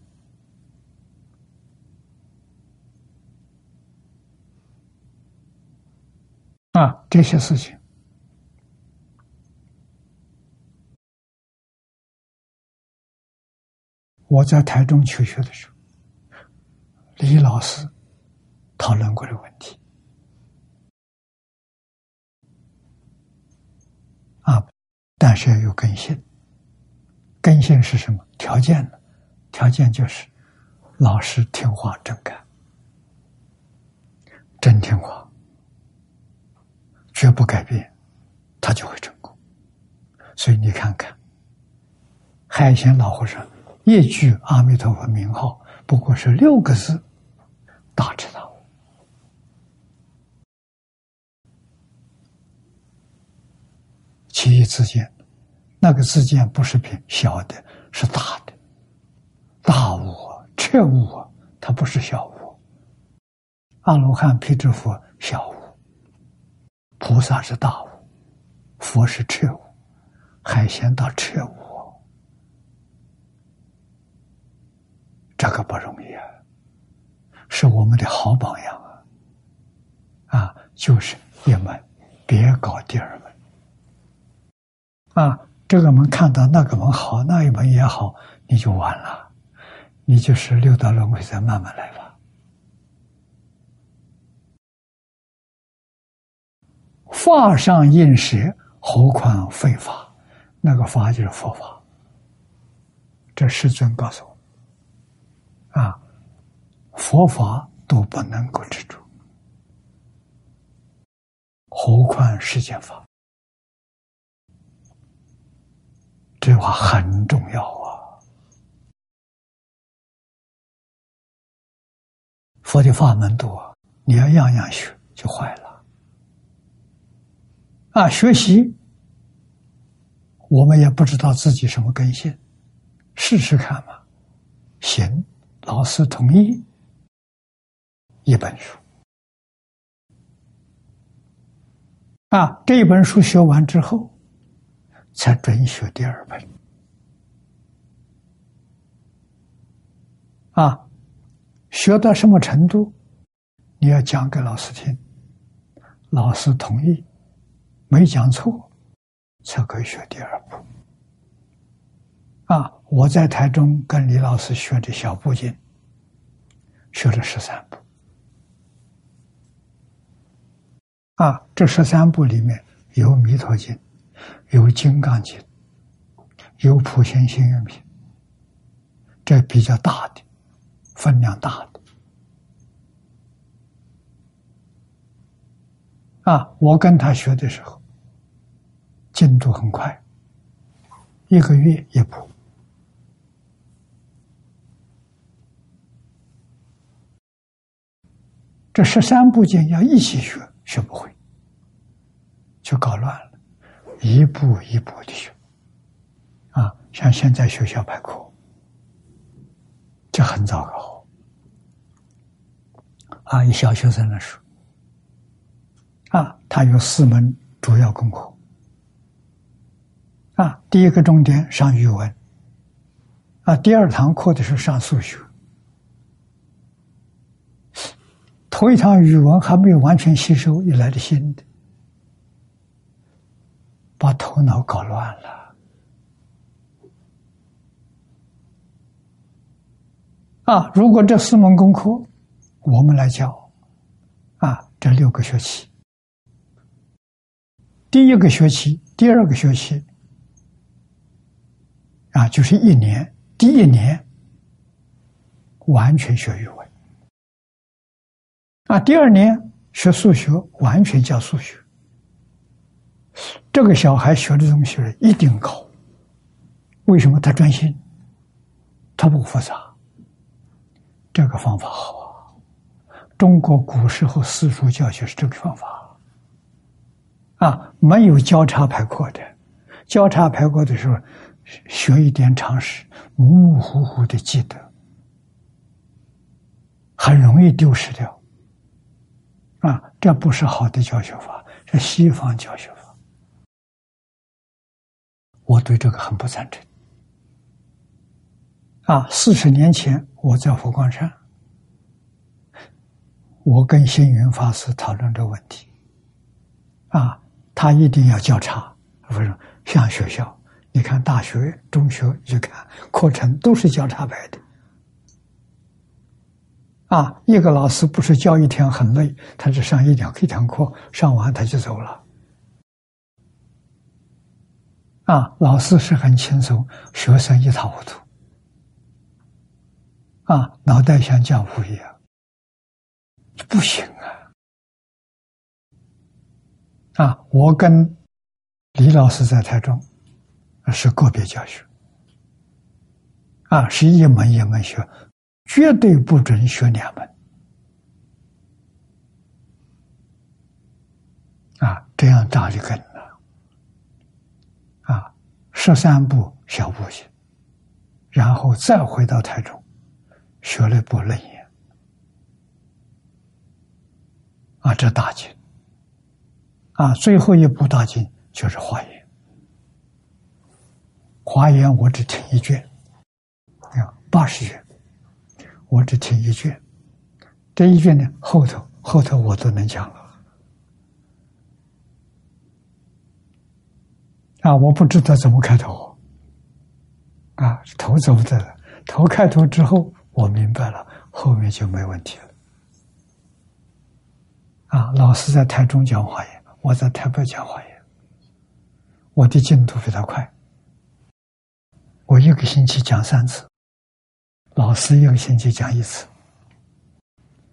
啊，这些事情，我在台中求学的时候，李老师讨论过的问题。啊，但是要有根性，根性是什么？条件呢？条件就是老师听话真干，真听话。绝不改变，他就会成功。所以你看看，海贤老和尚一句阿弥陀佛名号，不过是六个字，大智大悟。其义自见，那个自见不是偏小的，是大的，大悟啊，彻悟啊，它不是小悟。阿罗汉、辟支佛小悟。菩萨是大悟，佛是彻悟，海鲜到彻悟，这个不容易啊，是我们的好榜样啊！啊，就是一门，别搞第二门啊！这个门看到那个门好，那一门也好，你就完了，你就是六道轮回，再慢慢来吧。法上应舍，何况非法？那个法就是佛法。这世尊告诉我，啊，佛法都不能够执着，何况世间法？这话很重要啊！佛的法门多，你要样样学，就坏了。啊，学习，我们也不知道自己什么根性，试试看嘛。行，老师同意，一本书。啊，这一本书学完之后，才准学第二本。啊，学到什么程度，你要讲给老师听，老师同意。没讲错，才可以学第二步。啊，我在台中跟李老师学的小部经，学了十三部。啊，这十三部里面有《弥陀经》，有《金刚经》，有《普贤行愿品》，这比较大的，分量大的。啊，我跟他学的时候。进度很快，一个月一部。这十三部经要一起学，学不会。就搞乱了，一步一步的学。啊，像现在学校排课，就很糟糕。啊，以小学生来说，啊，他有四门主要功课。啊，第一个重点上语文。啊，第二堂课的是上数学。头一堂语文还没有完全吸收，又来了新的，把头脑搞乱了。啊，如果这四门功课我们来教，啊，这六个学期，第一个学期、第二个学期，啊，就是一年，第一年完全学语文。啊，第二年学数学，完全教数学。这个小孩学的东西一定高。为什么他专心？他不复杂。这个方法好啊！中国古时候私塾教学是这个方法。啊，没有交叉排课的，交叉排课的时候，学一点常识，模模糊糊的记得，很容易丢失掉。啊，这不是好的教学法，是西方教学法。我对这个很不赞成。啊，四十年前我在佛光山，我跟星云法师讨论这个问题。啊，他一定要交叉，不是像学校，你看大学、中学一看课程都是交叉排的。啊，一个老师不是教一天很累，他只上一两一堂课，上完他就走了。啊，老师是很轻松，学生一塌糊涂。啊，脑袋像浆糊一样，不行啊！我跟李老师在台中是个别教学，啊，是一门一门学。绝对不准学两门啊！这样扎就根了啊！十三步小步行，然后再回到台中学了一部楞严啊，这大经啊，最后一部大经就是华严。华严我只听一卷，啊，八十卷。我只听一卷，这一卷呢，后头后头我都能讲了。啊，我不知道怎么开头，啊，头走的，头开头之后，我明白了，后面就没问题了。啊，老师在台中讲话言，我在台北讲话言，我的进度比他快，我一个星期讲三次。老师一个星期讲一次，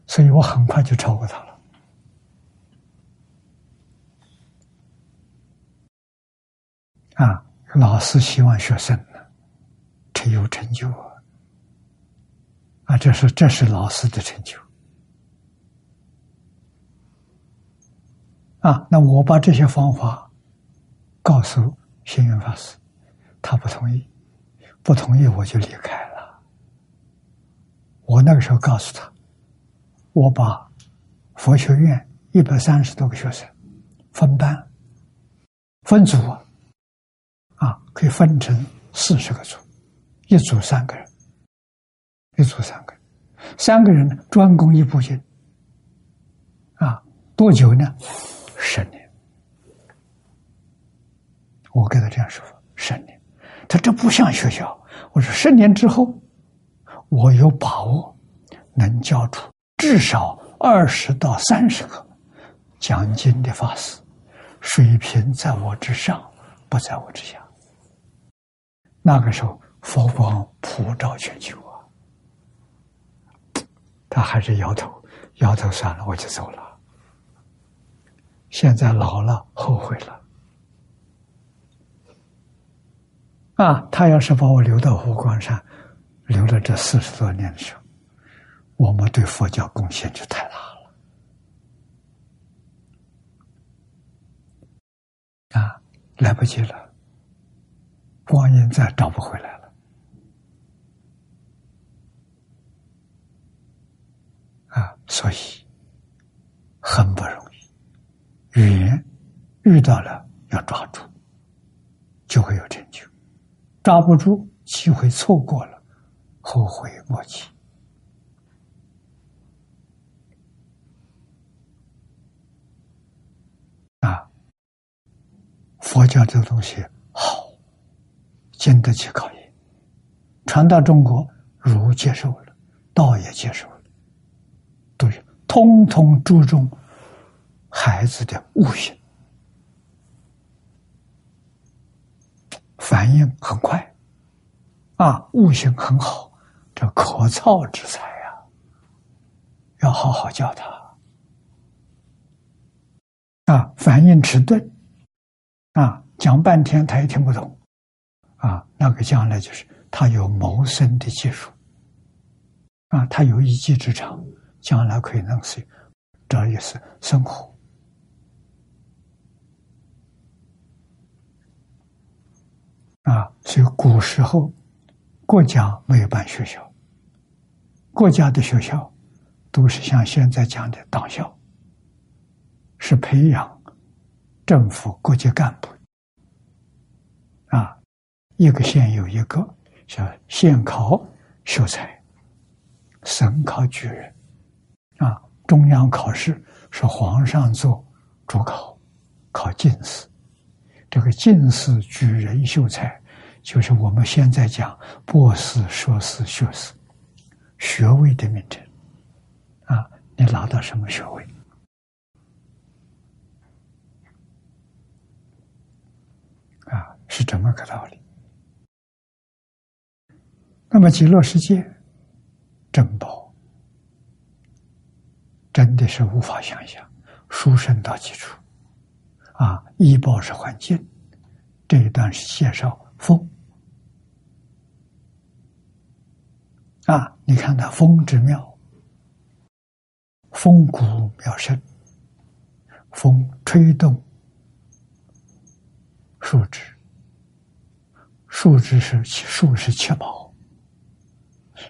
所以我很快就超过他了。啊，老师希望学生呢，成有成就啊！啊，这是这是老师的成就。啊，那我把这些方法告诉星云法师，他不同意，不同意我就离开了。我那个时候告诉他，我把佛学院一百三十多个学生分班、分组啊，可以分成四十个组，一组三个人，一组三个人，三个人呢专攻一部经啊，多久呢？十年。我给他这样说：十年。他这不像学校。我说十年之后。我有把握能教出至少二十到三十个讲经的法师，水平在我之上，不在我之下。那个时候佛光普照全球啊，他还是摇头，摇头算了，我就走了。现在老了，后悔了。啊，他要是把我留到佛光山。留了这四十多年的时候，我们对佛教贡献就太大了。啊来不及了，光阴再找不回来了。啊，所以很不容易，语言遇到了要抓住，就会有成就；抓不住，机会错过了，后悔莫及。啊佛教这个东西好，经得起考验。传到中国，儒接受了，道也接受了，都是通通注重孩子的悟性，反应很快，啊，悟性很好，这可造之才呀，要好好教他，啊，反应迟钝。啊，讲半天他也听不懂，啊，那个将来就是他有谋生的技术，啊，他有一技之长，将来可以能是，这也是生活，啊，所以古时候国家没有办学校，国家的学校都是像现在讲的党校，是培养。政府各级干部啊，一个县有一个叫县考秀才，省考举人，啊，中央考试是皇上做主考，考进士。这个进士、举人、秀才，就是我们现在讲博士、硕士、学士学位的名称。啊，你拿到什么学位？啊是这么个道理。那么极乐世界珍宝真的是无法想象，殊胜到极处啊！医宝是环境，这一段是介绍风啊，你看它风之妙，风骨妙声，风吹动树枝。树枝是树是七宝，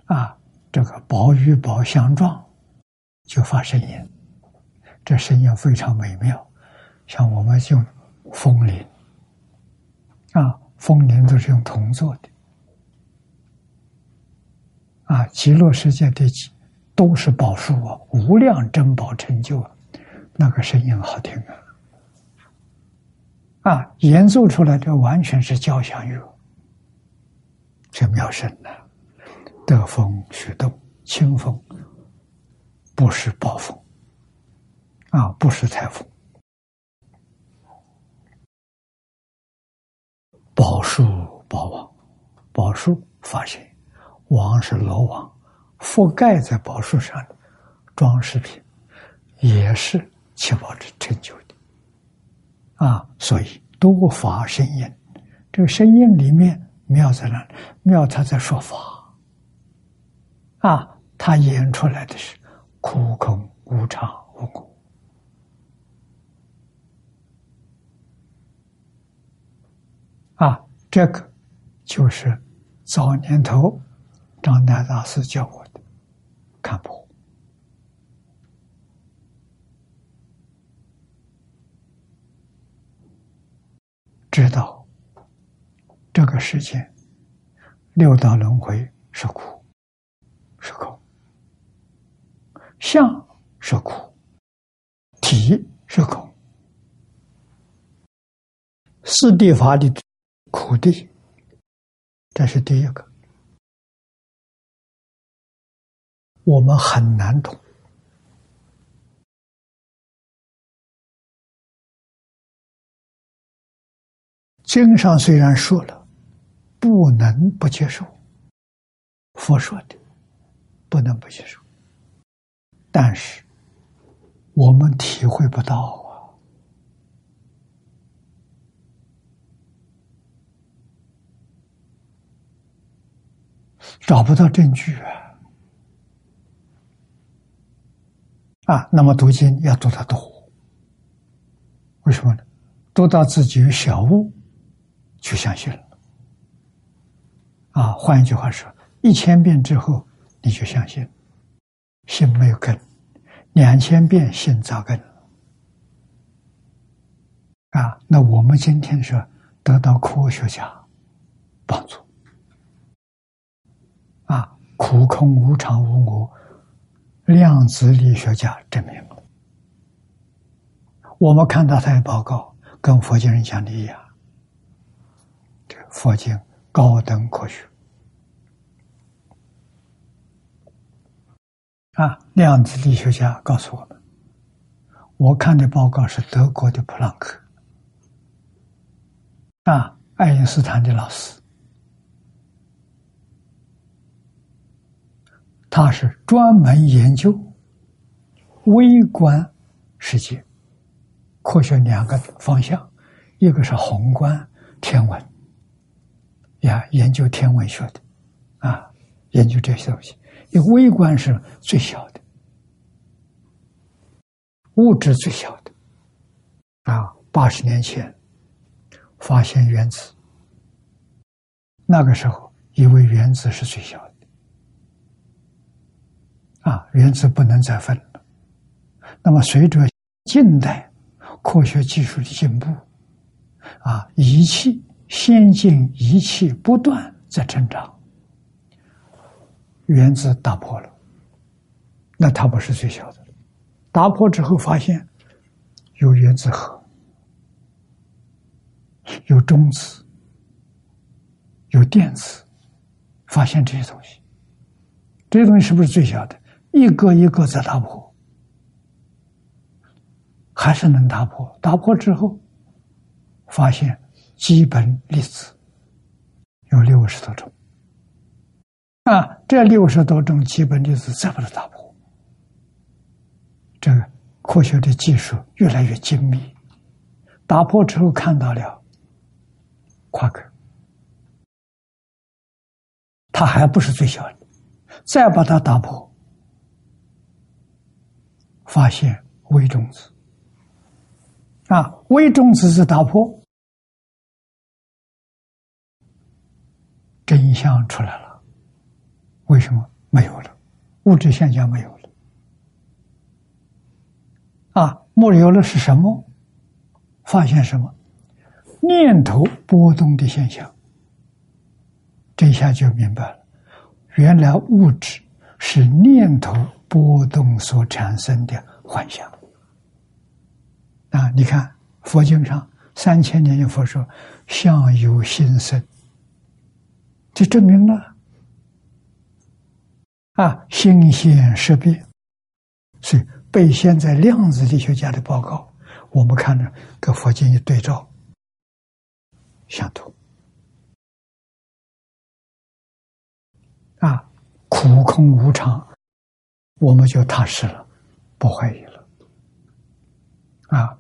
啊，这个宝与宝相撞，就发声音，这声音非常美妙。像我们用风铃，啊，风铃都是用铜做的，啊，极乐世界的都是宝树啊，无量珍宝成就啊，那个声音好听啊，啊，演奏出来的完全是交响乐。这妙声呐，得风徐动，清风，不是暴风，啊，不是台风。宝树宝王，宝树发现，王是罗王，覆盖在宝树上的装饰品，也是七宝之成就的，啊，所以多发声音，这个声音里面。妙在哪里？妙他在说法，啊，他演出来的是苦空无常无果，啊，这个就是早年头张大大师教我的看破，知道。这个世界，六道轮回是苦，是空；相是苦，体是空。四谛法的苦地，这是第一个，我们很难懂。经上虽然说了。不能不接受，佛说的不能不接受，但是我们体会不到啊，找不到证据啊，啊，那么读经要读得多，为什么呢？读到自己有小悟，就相信了。啊，换一句话说，一千遍之后你就相信，心没有根；两千遍心扎根。啊，那我们今天说得到科学家帮助，苦空无常无我，量子力学家证明了。我们看到他的报告，跟佛经人讲的一样，这佛经。高等科学啊！量子力学家告诉我们，我看的报告是德国的普朗克啊，爱因斯坦的老师，他是专门研究微观世界科学两个方向，一个是宏观天文。呀，研究天文学的，啊，研究这些东西，因为微观是最小的，物质最小的，啊，八十年前发现原子，那个时候以为原子是最小，啊，原子不能再分了。那么随着近代科学技术的进步，啊，仪器。先进仪器不断在成长，原子打破了，那它不是最小的。打破之后发现有原子核，有中子，有电子，发现这些东西，这些东西是不是最小的？一个一个在打破，还是能打破。打破之后发现。基本粒子有六十多种，啊，这六十多种基本粒子再把它打破，这个科学的技术越来越精密。打破之后看到了夸克，它还不是最小的，再把它打破，发现微中子，啊，微中子是打破。真相出来了，为什么没有了？物质现象没有了，啊，没有了是什么？发现什么？念头波动的现象。这下就明白了，原来物质是念头波动所产生的幻象。啊，你看佛经上三千年的佛说，相由心生。就证明了啊，心现识变，所以被现在量子力学家的报告，我们看着跟佛经一对照，相同苦空无常，我们就踏实了，不怀疑了啊，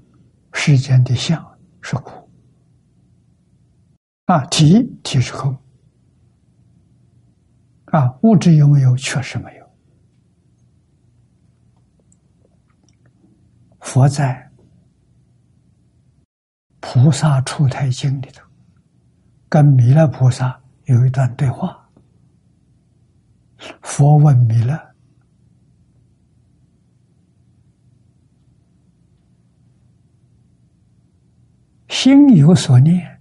世间的相是苦啊，体体是空。啊，物质有没有？确实没有。佛在《菩萨出胎经》里头，跟弥勒菩萨有一段对话。佛问弥勒：“心有所念，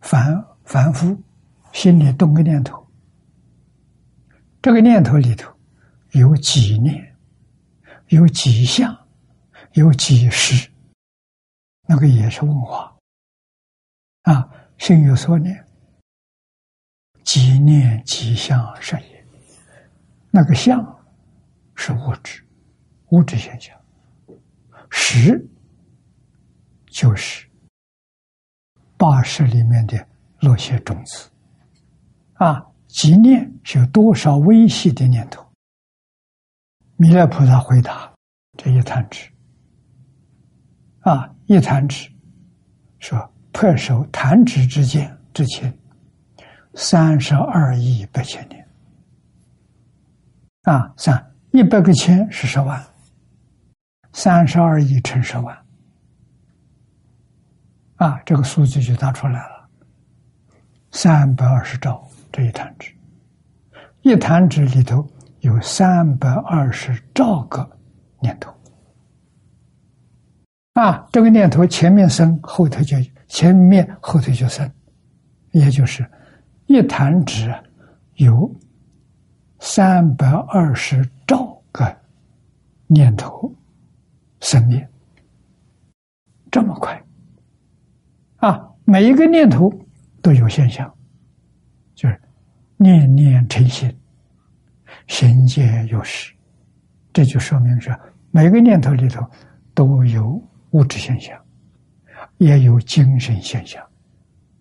凡凡夫心里动个念头。”这个念头里头有几念，有几相，有几时，那个也是问话啊。心有所念，几念几相是也。那个相是物质，物质现象；识就是八识里面的那些种子啊。即念是有多少微细的念头？弥勒菩萨回答：“这一弹指，啊，一弹指，说破手弹指之间之前，三十二亿八千年，啊，三一百个千是十万，三十二亿乘十万，啊，这个数字就打出来了，三百二十兆这一弹指，一弹指里头有三百二十兆个念头。啊，这个念头前面生，后头就前面后头就生，也就是一弹指有三百二十兆个念头生灭，这么快啊！每一个念头都有现象，就是念念成心，心皆有实，这就说明是每个念头里头都有。物质现象，也有精神现象，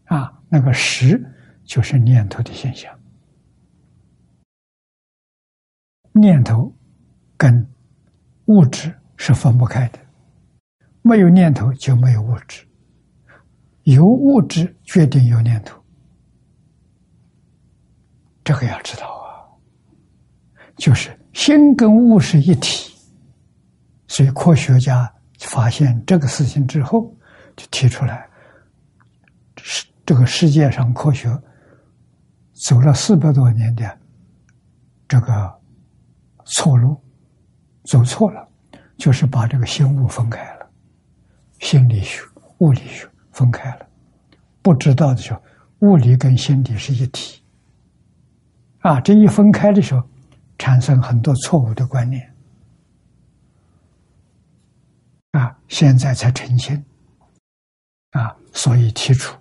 啊，那个识就是念头的现象。念头跟物质是分不开的，没有念头就没有物质，有物质决定有念头，这个要知道啊，就是心跟物是一体，所以科学家。发现这个事情之后，就提出来，是这个世界上科学走了四百多年的这个错路，走错了，就是把这个心物分开了，心理学、物理学分开了，不知道的时候，物理跟心理是一体，啊，这一分开的时候，产生很多错误的观念。啊，现在才澄清，啊，所以提出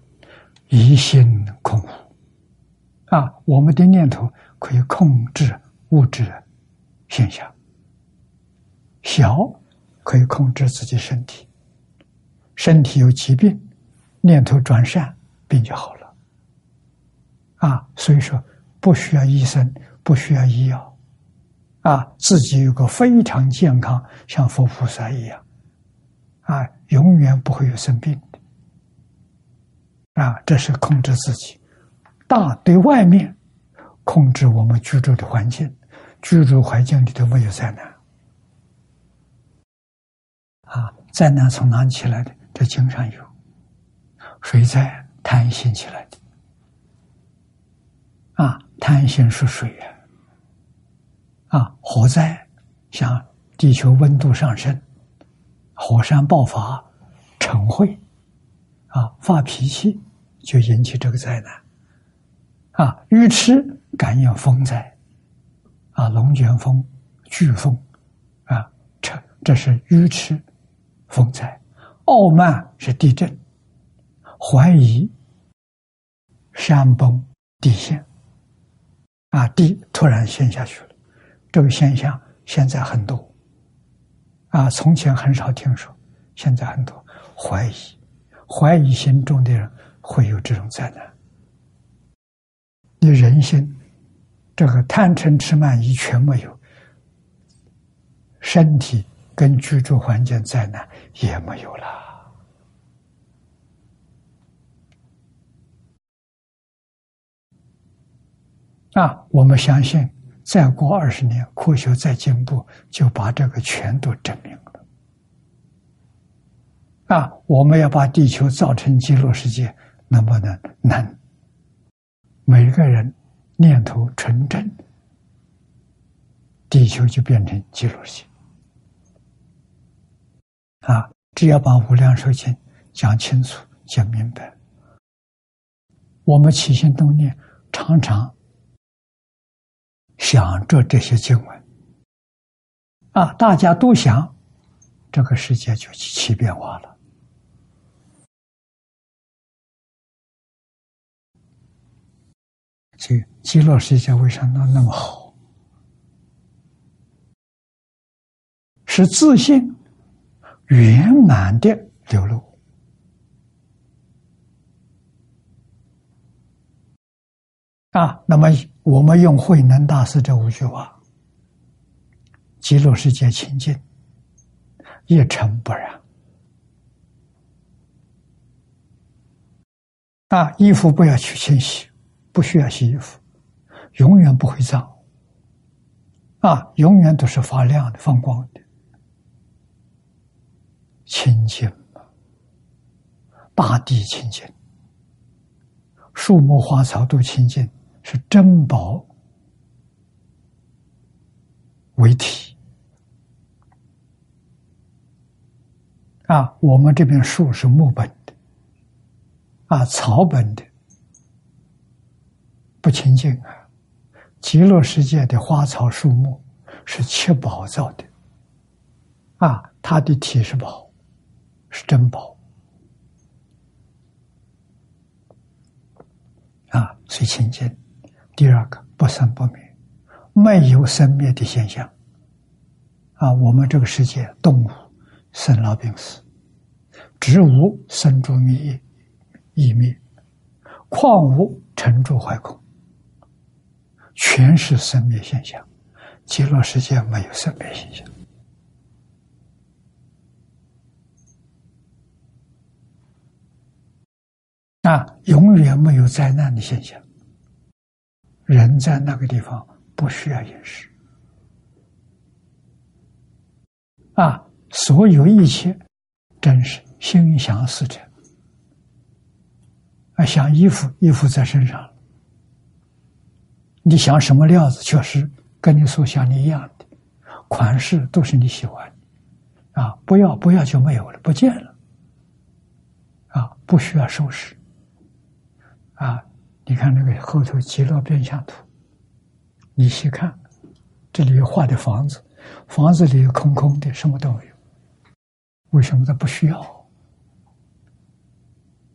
一心空无。啊，我们的念头可以控制物质现象，小可以控制自己身体，身体有疾病，念头转善，病就好了。啊，所以说不需要医生，不需要医药，啊，自己有个非常健康，像佛菩萨一样。啊，永远不会有生病的。啊，这是控制自己，大对外面控制我们居住的环境，居住环境里头没有灾难。啊，灾难从哪起来的？这经常有，水灾贪心起来的。啊，贪心是水呀。啊，火灾像地球温度上升。火山爆发，尘会，啊，发脾气就引起这个灾难，啊，愚痴感应风灾，啊，龙卷风、飓风，啊，这这是愚痴风灾，傲慢是地震，怀疑山崩地陷，啊，地突然陷下去了，这个现象现在很多。啊，从前很少听说，现在很多怀疑，怀疑心重的人会有这种灾难。你人心，这个贪嗔痴慢疑全没有，身体跟居住环境灾难也没有了。啊，我们相信。再过二十年，科学再进步，就把这个全都证明了。啊，我们要把地球造成极乐世界，能不能？能。每个人念头纯正，地球就变成极乐世界。啊，只要把无量寿经讲清楚、讲明白，我们起心动念，常常。想着这些经文啊，大家都想，这个世界就起变化了。所以极乐世界为什么那么好？是自信圆满的流露。啊，那么我们用慧能大师这五句话：“极乐世界清净，一尘不染。”啊，衣服不要去清洗，不需要洗衣服，永远不会脏。啊，永远都是发亮的、放光的，清净大地清净，树木花草都清净，是珍宝为体。啊，我们这边树是木本的，啊，草本的不清净啊。极乐世界的花草树木是七宝造的，啊，它的体是宝，是珍宝，啊，是清净。第二个不生不灭，没有生灭的现象，啊，我们这个世界动物生老病死，植物生住灭异灭，矿物沉住坏空。全是生灭现象，极乐世界没有生灭现象啊，永远没有灾难的现象。人在那个地方不需要饮食啊，所有一切真是心想事成啊，想衣服，衣服在身上。你想什么料子，确实跟你所想的一样的，款式都是你喜欢的，啊，不要不要就没有了，不见了，啊，不需要收拾，啊，你看那个后头极乐变相图，你细看，这里画的房子，房子里空空的，什么都没有，为什么他不需要？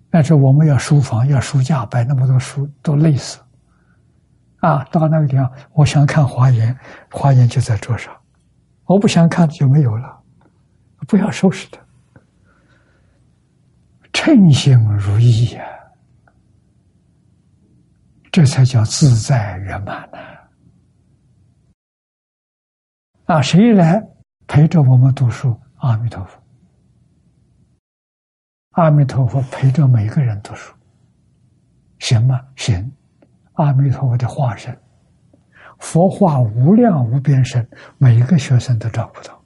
但是我们要书房，要书架，摆那么多书，都累死。啊，到那个地方，我想看华严，华严就在桌上；我不想看就没有了，不要收拾它，称心如意呀，这才叫自在圆满呢。啊，谁来陪着我们读书？阿弥陀佛，阿弥陀佛陪着每个人读书，行吗？行。阿弥陀佛的化身，佛化无量无边身，每一个学生都找不到。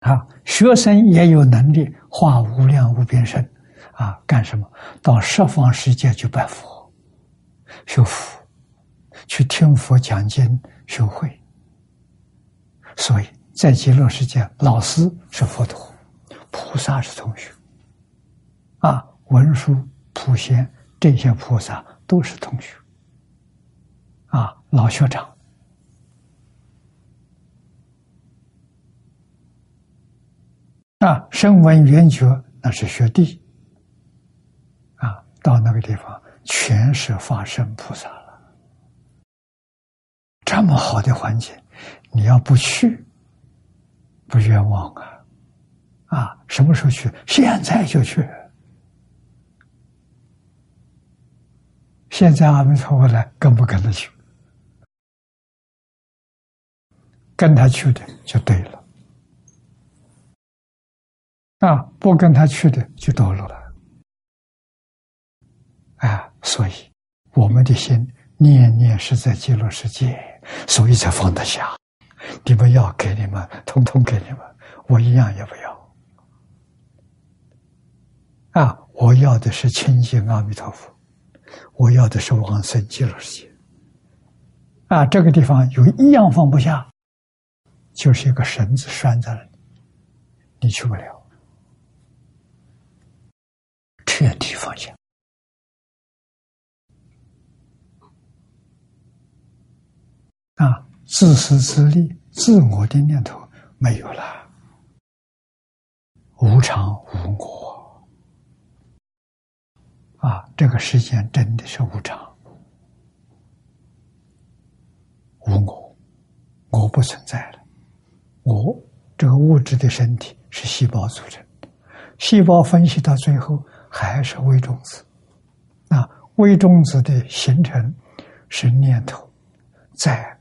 啊，学生也有能力化无量无边身，啊，干什么？到十方世界去拜佛、学佛，去听佛讲经、学会。所以在极乐世界，老师是佛陀，菩萨是同学，啊，文殊。普贤这些菩萨都是同学，啊，老学长，啊，声闻缘觉那是学弟，啊，到那个地方全是法身菩萨了。这么好的环境，你要不去，不冤枉啊！啊，什么时候去？现在就去。现在阿弥陀佛来，跟不跟他去？跟他去的就对了，啊，不跟他去的就堕落了。啊，所以我们的心念念是在极乐世界，所以才放得下。你们要给你们，通通给你们，我一样也不要。啊，我要的是清净阿弥陀佛。我要的是往生极乐世界，啊，这个地方有一样放不下，就是一个绳子拴在那里，你去不了，彻底放下，啊，自私自利、自我的念头没有了，无常无我。啊，这个世间真的是无常、无我，我不存在了。我这个物质的身体是细胞组成的，细胞分析到最后还是微中子。那微中子的形成是念头，在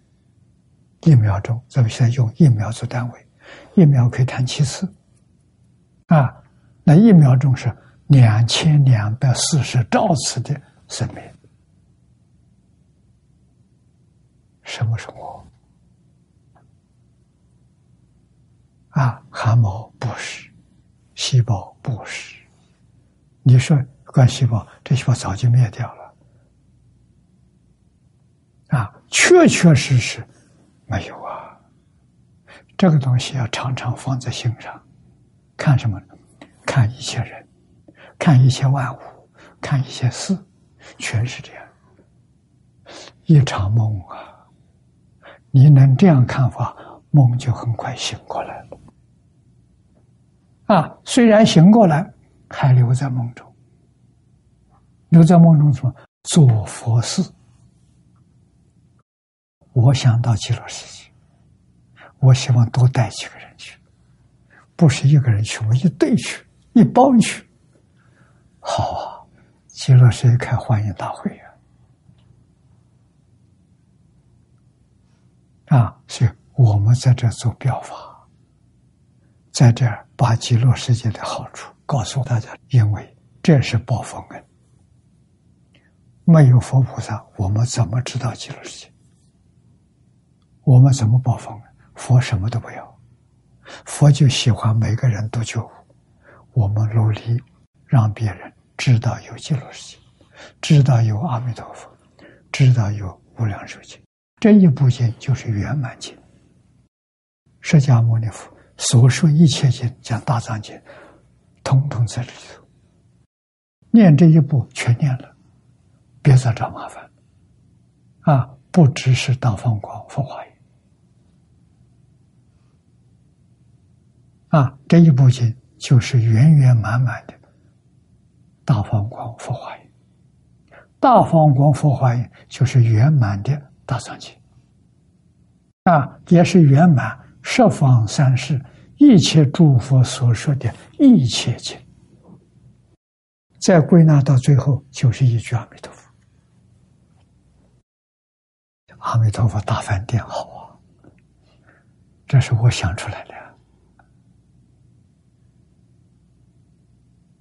一秒钟，咱们现在用一秒做单位，一秒可以弹七次。啊，那一秒钟是。两千两百四十兆次的生命，什么是我？啊，汗毛不是，细胞不是。你说干细胞，这细胞早就灭掉了。啊，确确实实没有啊。这个东西要常常放在心上，看什么？看一切人，看一切万物，看一些事，全是这样。一场梦啊！你能这样看法，梦就很快醒过来了。啊，虽然醒过来，还留在梦中，留在梦中什么？做佛事。我想到极乐世界，我希望多带几个人去，不是一个人去，我一队去，一帮去。好啊，极乐世界开欢迎大会呀！啊，所以我们在这做表法，在这儿把极乐世界的好处告诉大家，因为这是报佛恩。没有佛菩萨，我们怎么知道极乐世界？我们怎么报佛恩？佛什么都不要，佛就喜欢每个人都觉悟。我们努力让别人知道有极乐世界，知道有阿弥陀佛，知道有无量寿经。这一部经就是圆满经。释迦牟尼佛所说一切经，讲大藏经，统统在这里头。念这一部全念了，别再找麻烦。啊，不只是大放光佛化言。啊，这一部经就是圆圆满满的大放光佛化言。大放光佛化言就是圆满的。大藏经啊，也是圆满十方三世一切诸佛所说的一切经，再归纳到最后就是一句阿弥陀佛。阿弥陀佛大饭店好啊，这是我想出来的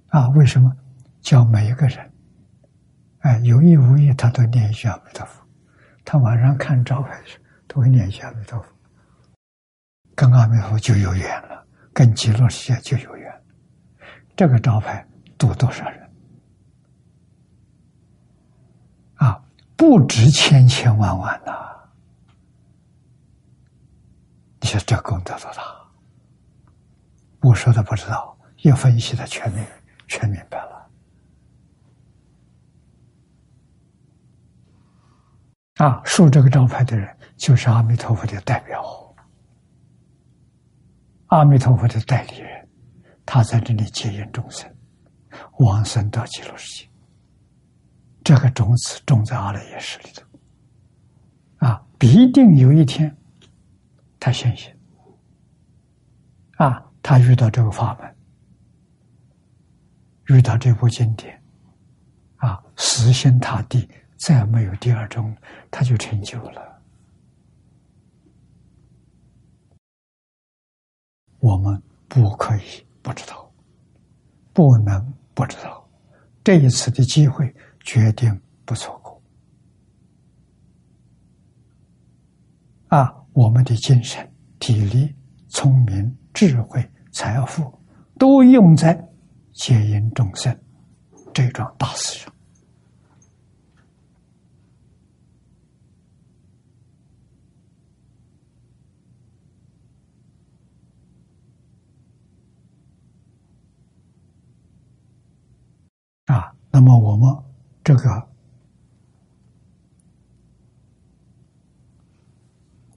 啊！为什么叫每一个人，哎，有意无意他都念一句阿弥陀佛？他晚上看招牌时，都会念一下阿弥陀佛，跟阿弥陀佛就有缘了，跟极乐世界就有缘。这个招牌度多少人？啊，不止千千万万呐！你说这功德多大？我说的不知道，一分析的全明全明白了。啊，竖这个招牌的人就是阿弥陀佛的代表，阿弥陀佛的代理人，他在这里接引众生，往生到极乐世界。这个种子种在阿赖耶识里头，啊，必定有一天他现行，啊，他遇到这个法门，遇到这部经典，啊，死心塌地。再没有第二种，他就成就了。我们不可以不知道，不能不知道，这一次的机会决定不错过。啊，我们的精神、体力、聪明、智慧、财富，都用在接引众生这桩大事上。啊，那么我们这个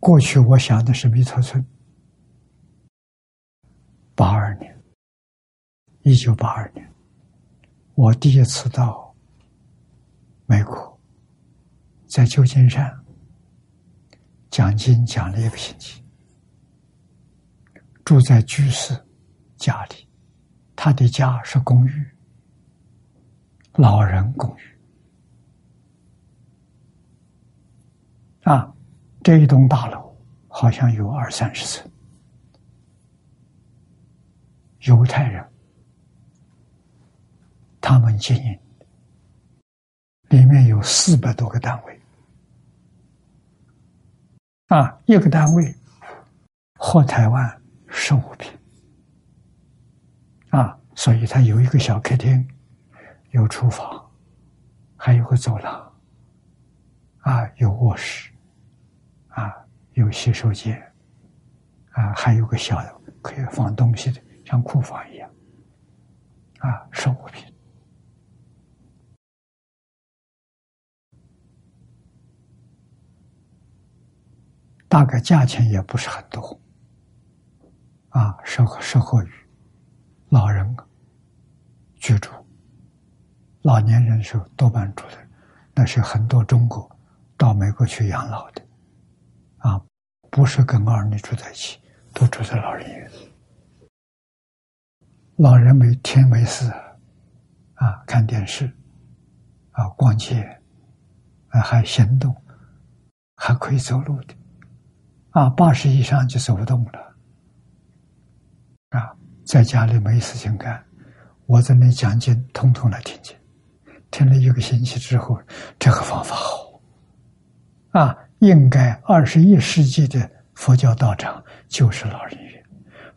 过去，我想的是弥陀村，八二年，一九八二年，我第一次到美国，在旧金山讲经讲了一个星期，住在居士家里，他的家是公寓。老人公寓啊，这一栋大楼好像有二三十层，犹太人。他们经营，里面有四百多个单位。啊，一个单位和台湾十五平。啊，所以它有一个小客厅，有厨房，还有个走廊，啊，有卧室，啊，有洗手间，啊，还有个小的可以放东西的，像库房一样，啊，收物品。大概价钱也不是很多，啊，适合适合于老人居住。老年人是多半住的，那是很多中国到美国去养老的，啊，不是跟儿女住在一起，都住在老人院。老人没天没事，啊，看电视，啊，逛街，啊，还行动，还可以走路的。啊，八十以上就走不动了。啊，在家里没事情干，我在那讲经，通通来听见。听了一个星期之后，这个方法好。啊，应该二十一世纪的佛教道场就是老人院，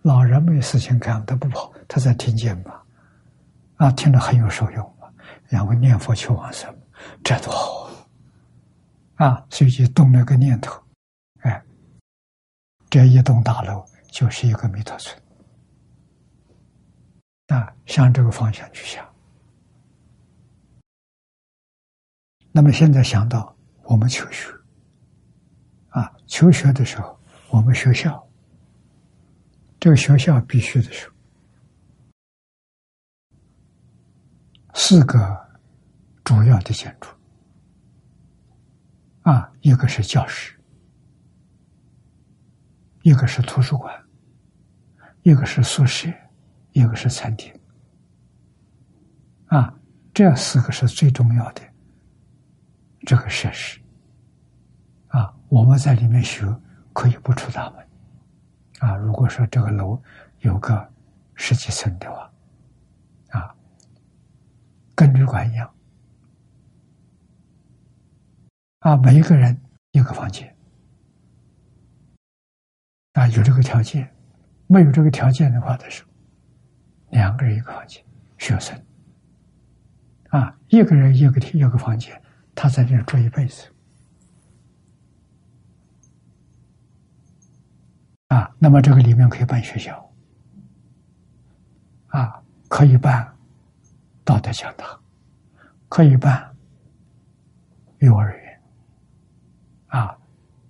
老人没事情干，他不跑，他在听经嘛。啊，听了很有受用嘛，然后念佛求往生，这多好啊！啊，所以就动了个念头。哎这一栋大楼就是一个弥陀村，啊，向这个方向去想。那么现在想到我们求学，啊，求学的时候，我们学校，这个学校必须的是四个主要的建筑，啊，一个是教室。一个是图书馆，一个是宿舍，一个是餐厅，啊，这四个是最重要的。这个设施，啊，我们在里面学可以不出大门，啊，如果说这个楼有个十几层的话，啊，跟旅馆一样，啊，每一个人一个房间。啊，有这个条件，没有这个条件的话的时候，两个人一个房间，学生，啊，一个人一个一个房间，他在这住一辈子，啊，那么这个里面可以办学校，啊，可以办道德讲堂，可以办幼儿园，啊，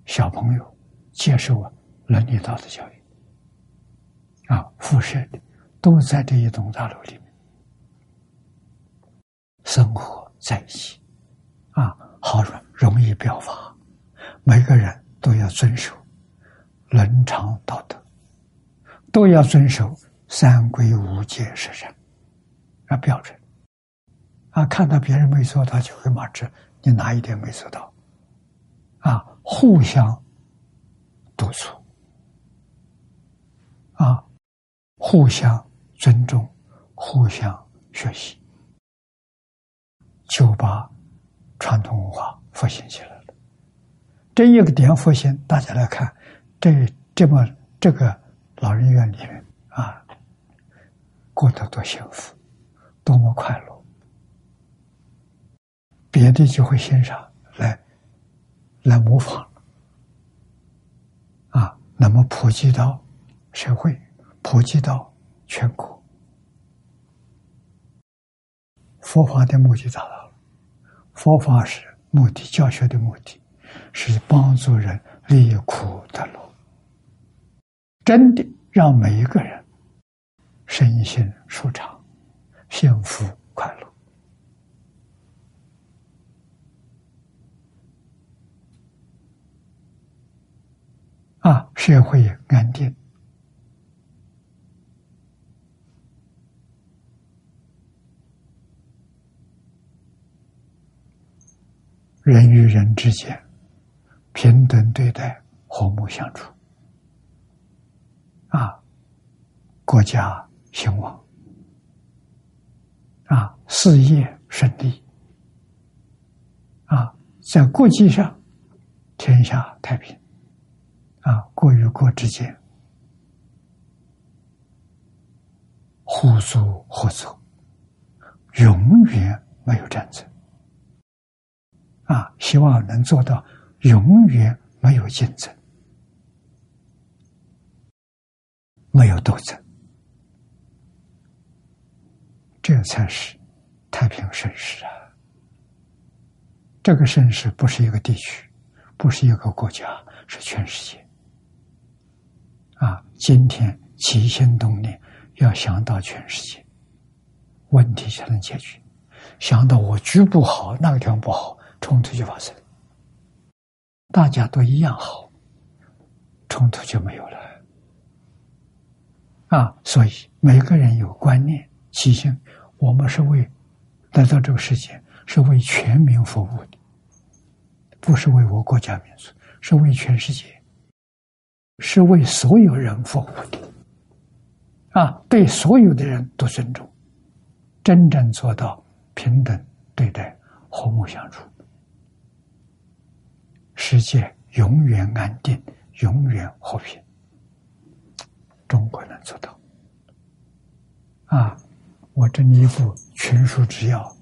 小朋友接受啊。伦理道德教育。啊，辐射的都在这一栋大楼里面生活在一起。啊，好容容易表达。每个人都要遵守伦常道德，都要遵守三规五戒十善啊标准啊。看到别人没做到，就会骂之你哪一点没做到啊，互相督促。啊，互相尊重，互相学习，就把传统文化复兴起来了。这一个点复兴，大家来看，这这么这个老人院里面啊，过得多幸福，多么快乐，别的就会欣赏来来模仿啊，那么普及到。社会普及到全国，佛法的目的达到了。佛法是目的，教学的目的是帮助人离苦得乐，真的让每一个人身心舒畅、幸福快乐啊，社会安定。人与人之间平等对待，和睦相处，啊，国家兴旺，啊，事业顺利，啊，在国际上天下太平，啊，国与国之间互助合作，永远没有战争。啊，希望能做到永远没有竞争，没有斗争，这才是太平盛世啊！这个盛世不是一个地区，不是一个国家，是全世界。啊，今天起心动念要想到全世界，问题才能解决。想到我局部好，那个地方不好。冲突就发生，大家都一样好，冲突就没有了。啊，所以每个人有观念、起心，我们是为来到这个世界，是为全民服务的，不是为我国家民族，是为全世界，是为所有人服务的。啊，对所有的人都尊重，真正做到平等对待、和睦相处。世界永远安定，永远和平。中国能做到啊！我这一副群书之要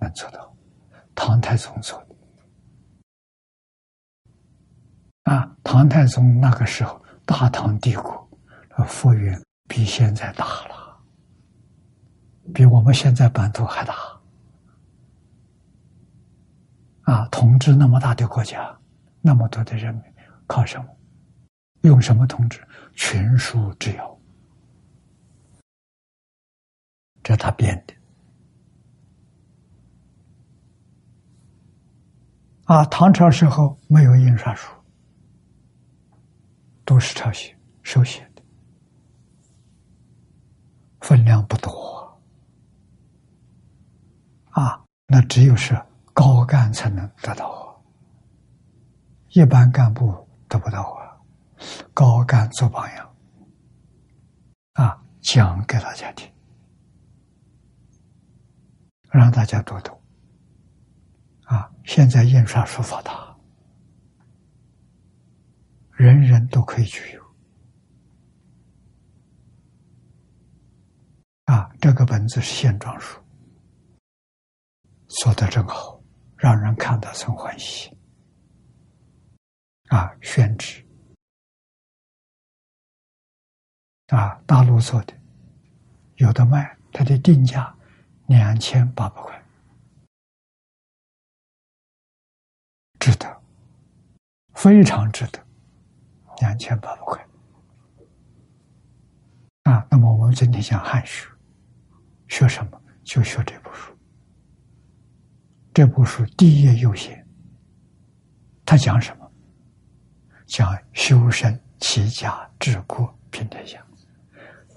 能做到，唐太宗做的啊！唐太宗那个时候，大唐帝国幅员比现在大了，比我们现在版图还大啊！统治那么大的国家。那么多的人民靠什么？用什么统治？群书之要，这他编的。啊，唐朝时候没有印刷术，都是抄写手写的，分量不多。啊，那只有是高干才能得到。一般干部得不到啊，高干做榜样，啊，讲给大家听，让大家读读，啊，现在印刷术发达，人人都可以具有，啊，这个本子是线装书，做的真好，让人看到生欢喜。啊，宣纸啊，大陆做的有的卖，它的定价两千八百块，值得，非常值得，两千八百块啊。那么我们今天讲汉学，学什么？就学这部书。这部书第一页优先，他讲什么？讲修身齐家治国平天下，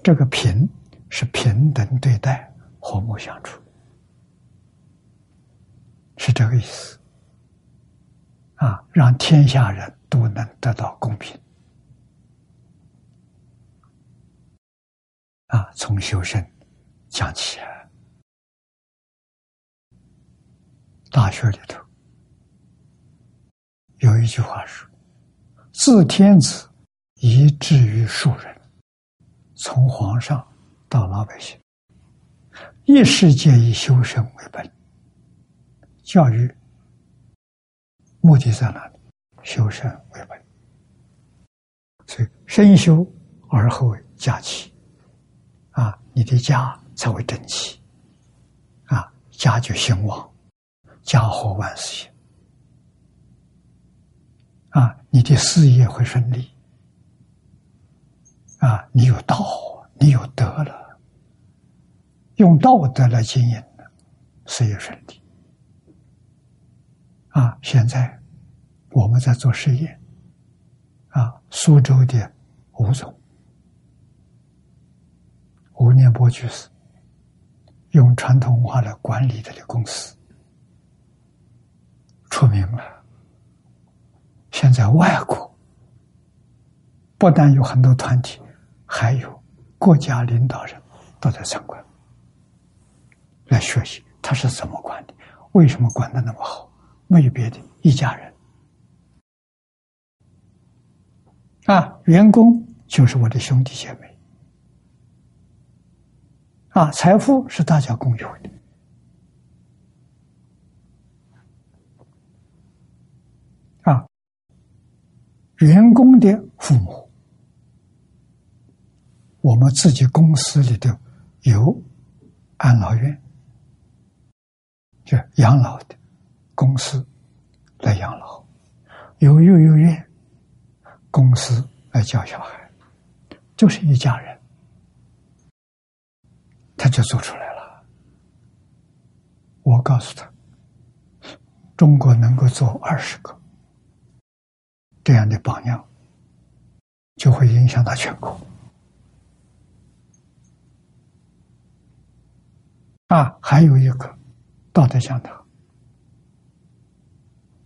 这个平是平等对待、和睦相处，是这个意思。啊，让天下人都能得到公平。啊，从修身讲起。大学里头有一句话说。自天子以至于庶人，从皇上到老百姓，一世界以修身为本。教育目的在哪里？修身为本。所以身修而后家齐，啊，你的家才会整齐，啊，家就兴旺，家和万事兴。啊，你的事业会顺利。啊，你有道，你有德了，用道德来经营，事业顺利。啊，现在我们在做实验。啊，苏州的吴总，吴念波居士，用传统文化来管理他的公司，出名了。现在外国不但有很多团体，还有国家领导人都在参观，来学习他是怎么管的，为什么管的那么好？没有别的，一家人啊，员工就是我的兄弟姐妹啊，财富是大家共有的。啊，员工的父母，我们自己公司里头有安老院，就养老的公司来养老，有幼儿园公司来教小孩，就是一家人，他就做出来了。我告诉他，中国能够做二十个。这样的榜样，就会影响到全国。啊，还有一个道德讲堂，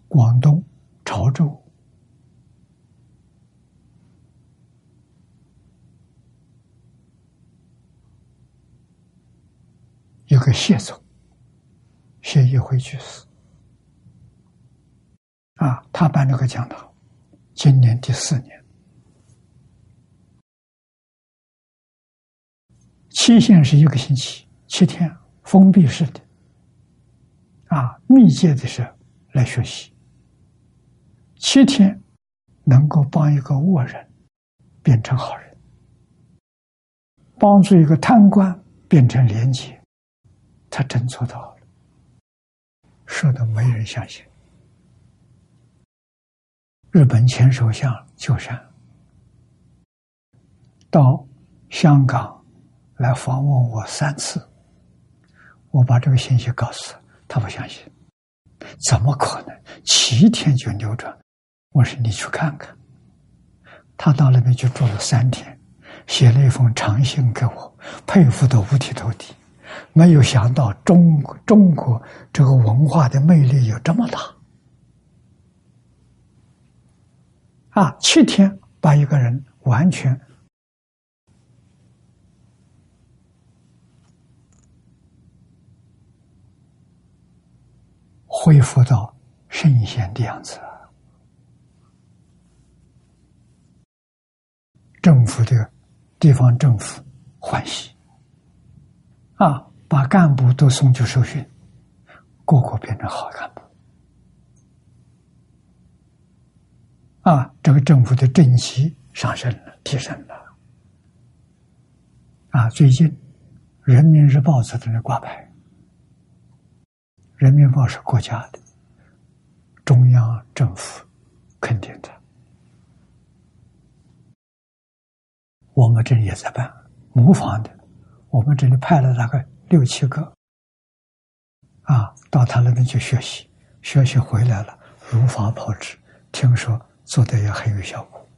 广东潮州有个谢总，谢一辉去世。啊，他办这个讲堂。今年第四年，期限是一个星期，七天，封闭式的，啊，密切的是来学习，七天能够帮一个恶人变成好人，帮助一个贪官变成廉洁，他真做到了，说的没人相信。日本前首相鸠山到香港来访问我三次，我把这个信息告诉他，他不相信，怎么可能七天就扭转？我说你去看看。他到那边就住了三天，写了一封长信给我，佩服的五体投地，没有想到中中国这个文化的魅力有这么大。啊，七天把一个人完全恢复到圣贤的样子，政府的地方政府欢喜啊，把干部都送去受训，个个变成好干部。啊，这个政府的政绩上升了，提升了。啊，最近《人民日报》在那挂牌，《人民日报》是国家的，中央政府肯定的。我们这里也在办模仿的，我们这里派了大概六七个，啊，到他那边去学习，学习回来了，如法炮制。听说。做的也很有效果，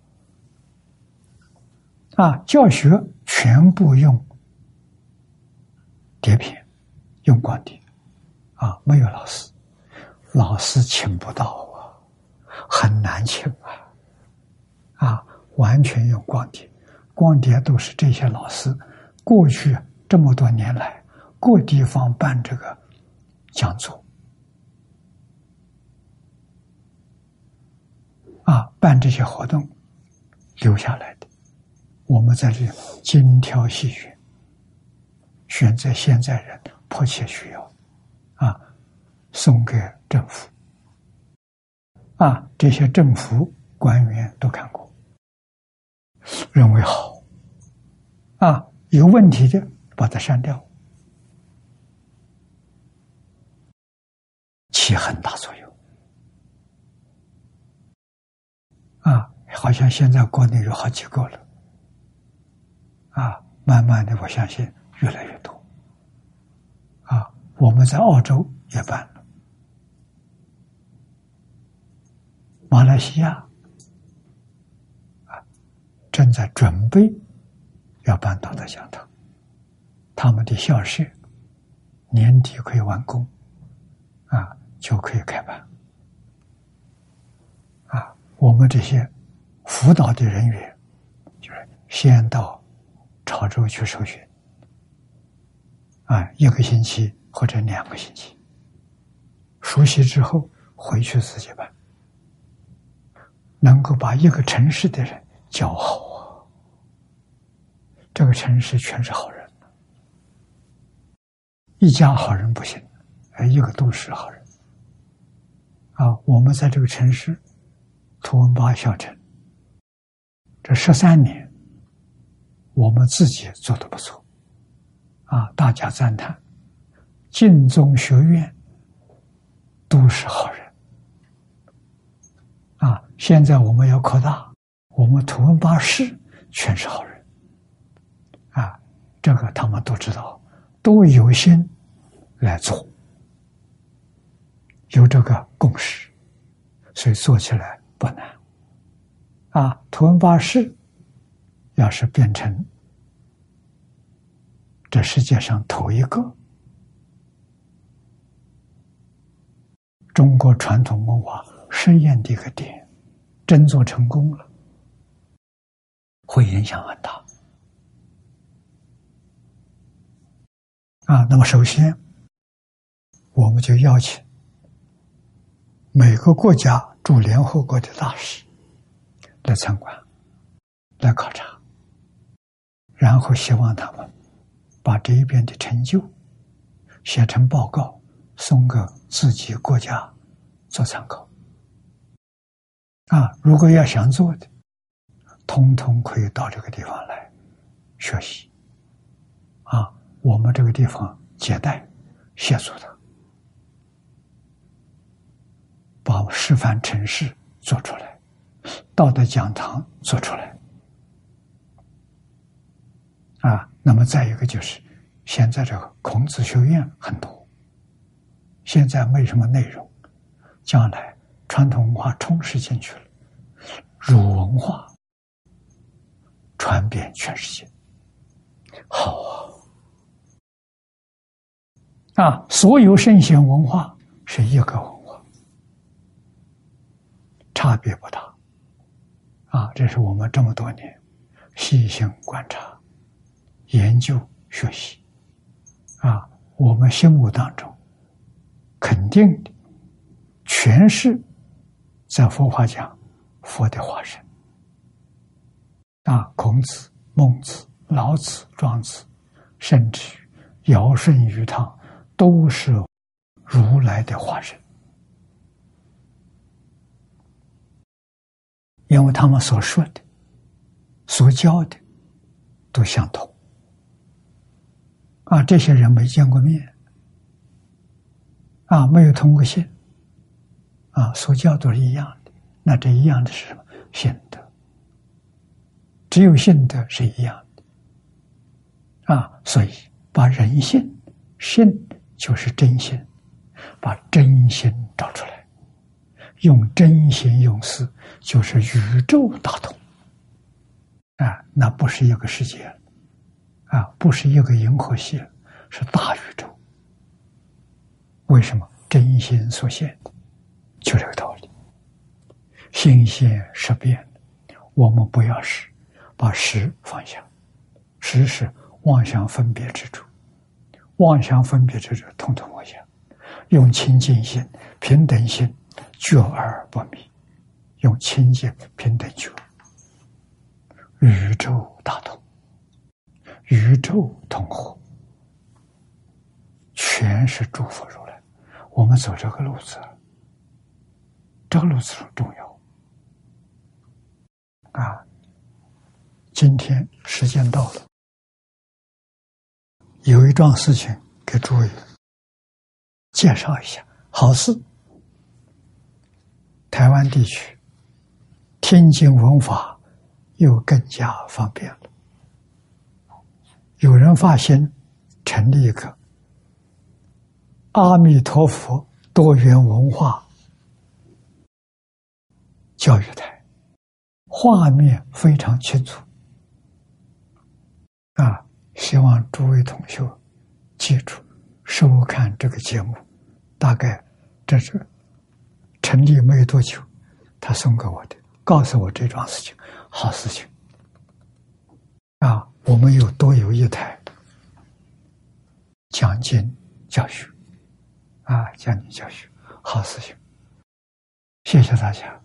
啊！教学全部用碟片，用光碟，啊，没有老师，老师请不到啊，很难请啊，啊，完全用光碟，光碟都是这些老师过去这么多年来各地方办这个讲座。啊，办这些活动留下来的，我们在这里精挑细选，选择现在人迫切需要，啊，送给政府，啊，这些政府官员都看过，认为好，啊，有问题的把它删掉，起很大作用。啊，好像现在国内有好几个了，啊，慢慢的，我相信越来越多。啊，我们在澳洲也办了，马来西亚啊正在准备要办道德讲堂，他们的校舍年底可以完工，啊，就可以开办。我们这些辅导的人员，就是先到潮州去受训，啊，一个星期或者两个星期，熟悉之后回去自己办，能够把一个城市的人教好啊，这个城市全是好人，一家好人不行，哎，一个都是好人。啊，我们在这个城市，图文巴小城，这十三年，我们自己做的不错，啊，大家赞叹，晋中学院都是好人。啊，现在我们要扩大，我们图文巴市全是好人。啊，这个他们都知道，都有心来做，有这个共识，所以做起来不难。啊，图文巴士要是变成这世界上头一个中国传统文化。实验的一个点，真做成功了，会影响很大。啊，那么首先，我们就邀请每个国家驻联合国的大使来参观、来考察，然后希望他们把这一边的成就写成报告，送给自己国家做参考。啊，如果要想做的，通通可以到这个地方来学习。啊，我们这个地方接待协助他，把示范城市做出来，道德讲堂做出来。啊，那么再一个就是，现在这个孔子学院很多，现在没什么内容，将来。传统文化充实进去了，儒文化传遍全世界，好啊！啊，所有圣贤文化是一个，差别不大。啊，这是我们这么多年细心观察、研究、学习。啊，我们心目当中肯定的全是。在佛法讲，佛的化身啊，孔子、孟子、老子、庄子，甚至尧舜禹汤，都是如来的化身，因为他们所说的、所教的都相同啊。这些人没见过面啊，没有通过信。啊，所教都是一样的，那这一样的是什么？信德，只有信德是一样的。啊，所以把人性，信就是真心，把真心找出来，用真心用事，就是宇宙大同。啊，那不是一个世界，啊，不是一个银河系，是大宇宙。为什么真心所现？就这个道理，心现识变，我们不要识，把识放下，识是妄想分别之处，妄想分别之处统统放下，用清净心、平等心，觉而不迷，用清净平等觉，宇宙大同，宇宙同和，全是诸佛如来，我们走这个路子。这个路子很重要啊！今天时间到了，有一桩事情给诸位介绍一下。好事，台湾地区天津文法又更加方便了。有人发现成立一个阿弥陀佛多元文化。教育台画面非常清楚啊！希望诸位同学记住收看这个节目。大概这是成立没有多久，他送给我的，告诉我这桩事情，好事情啊！我们又多有一台讲经教学啊，讲经教学，好事情，谢谢大家。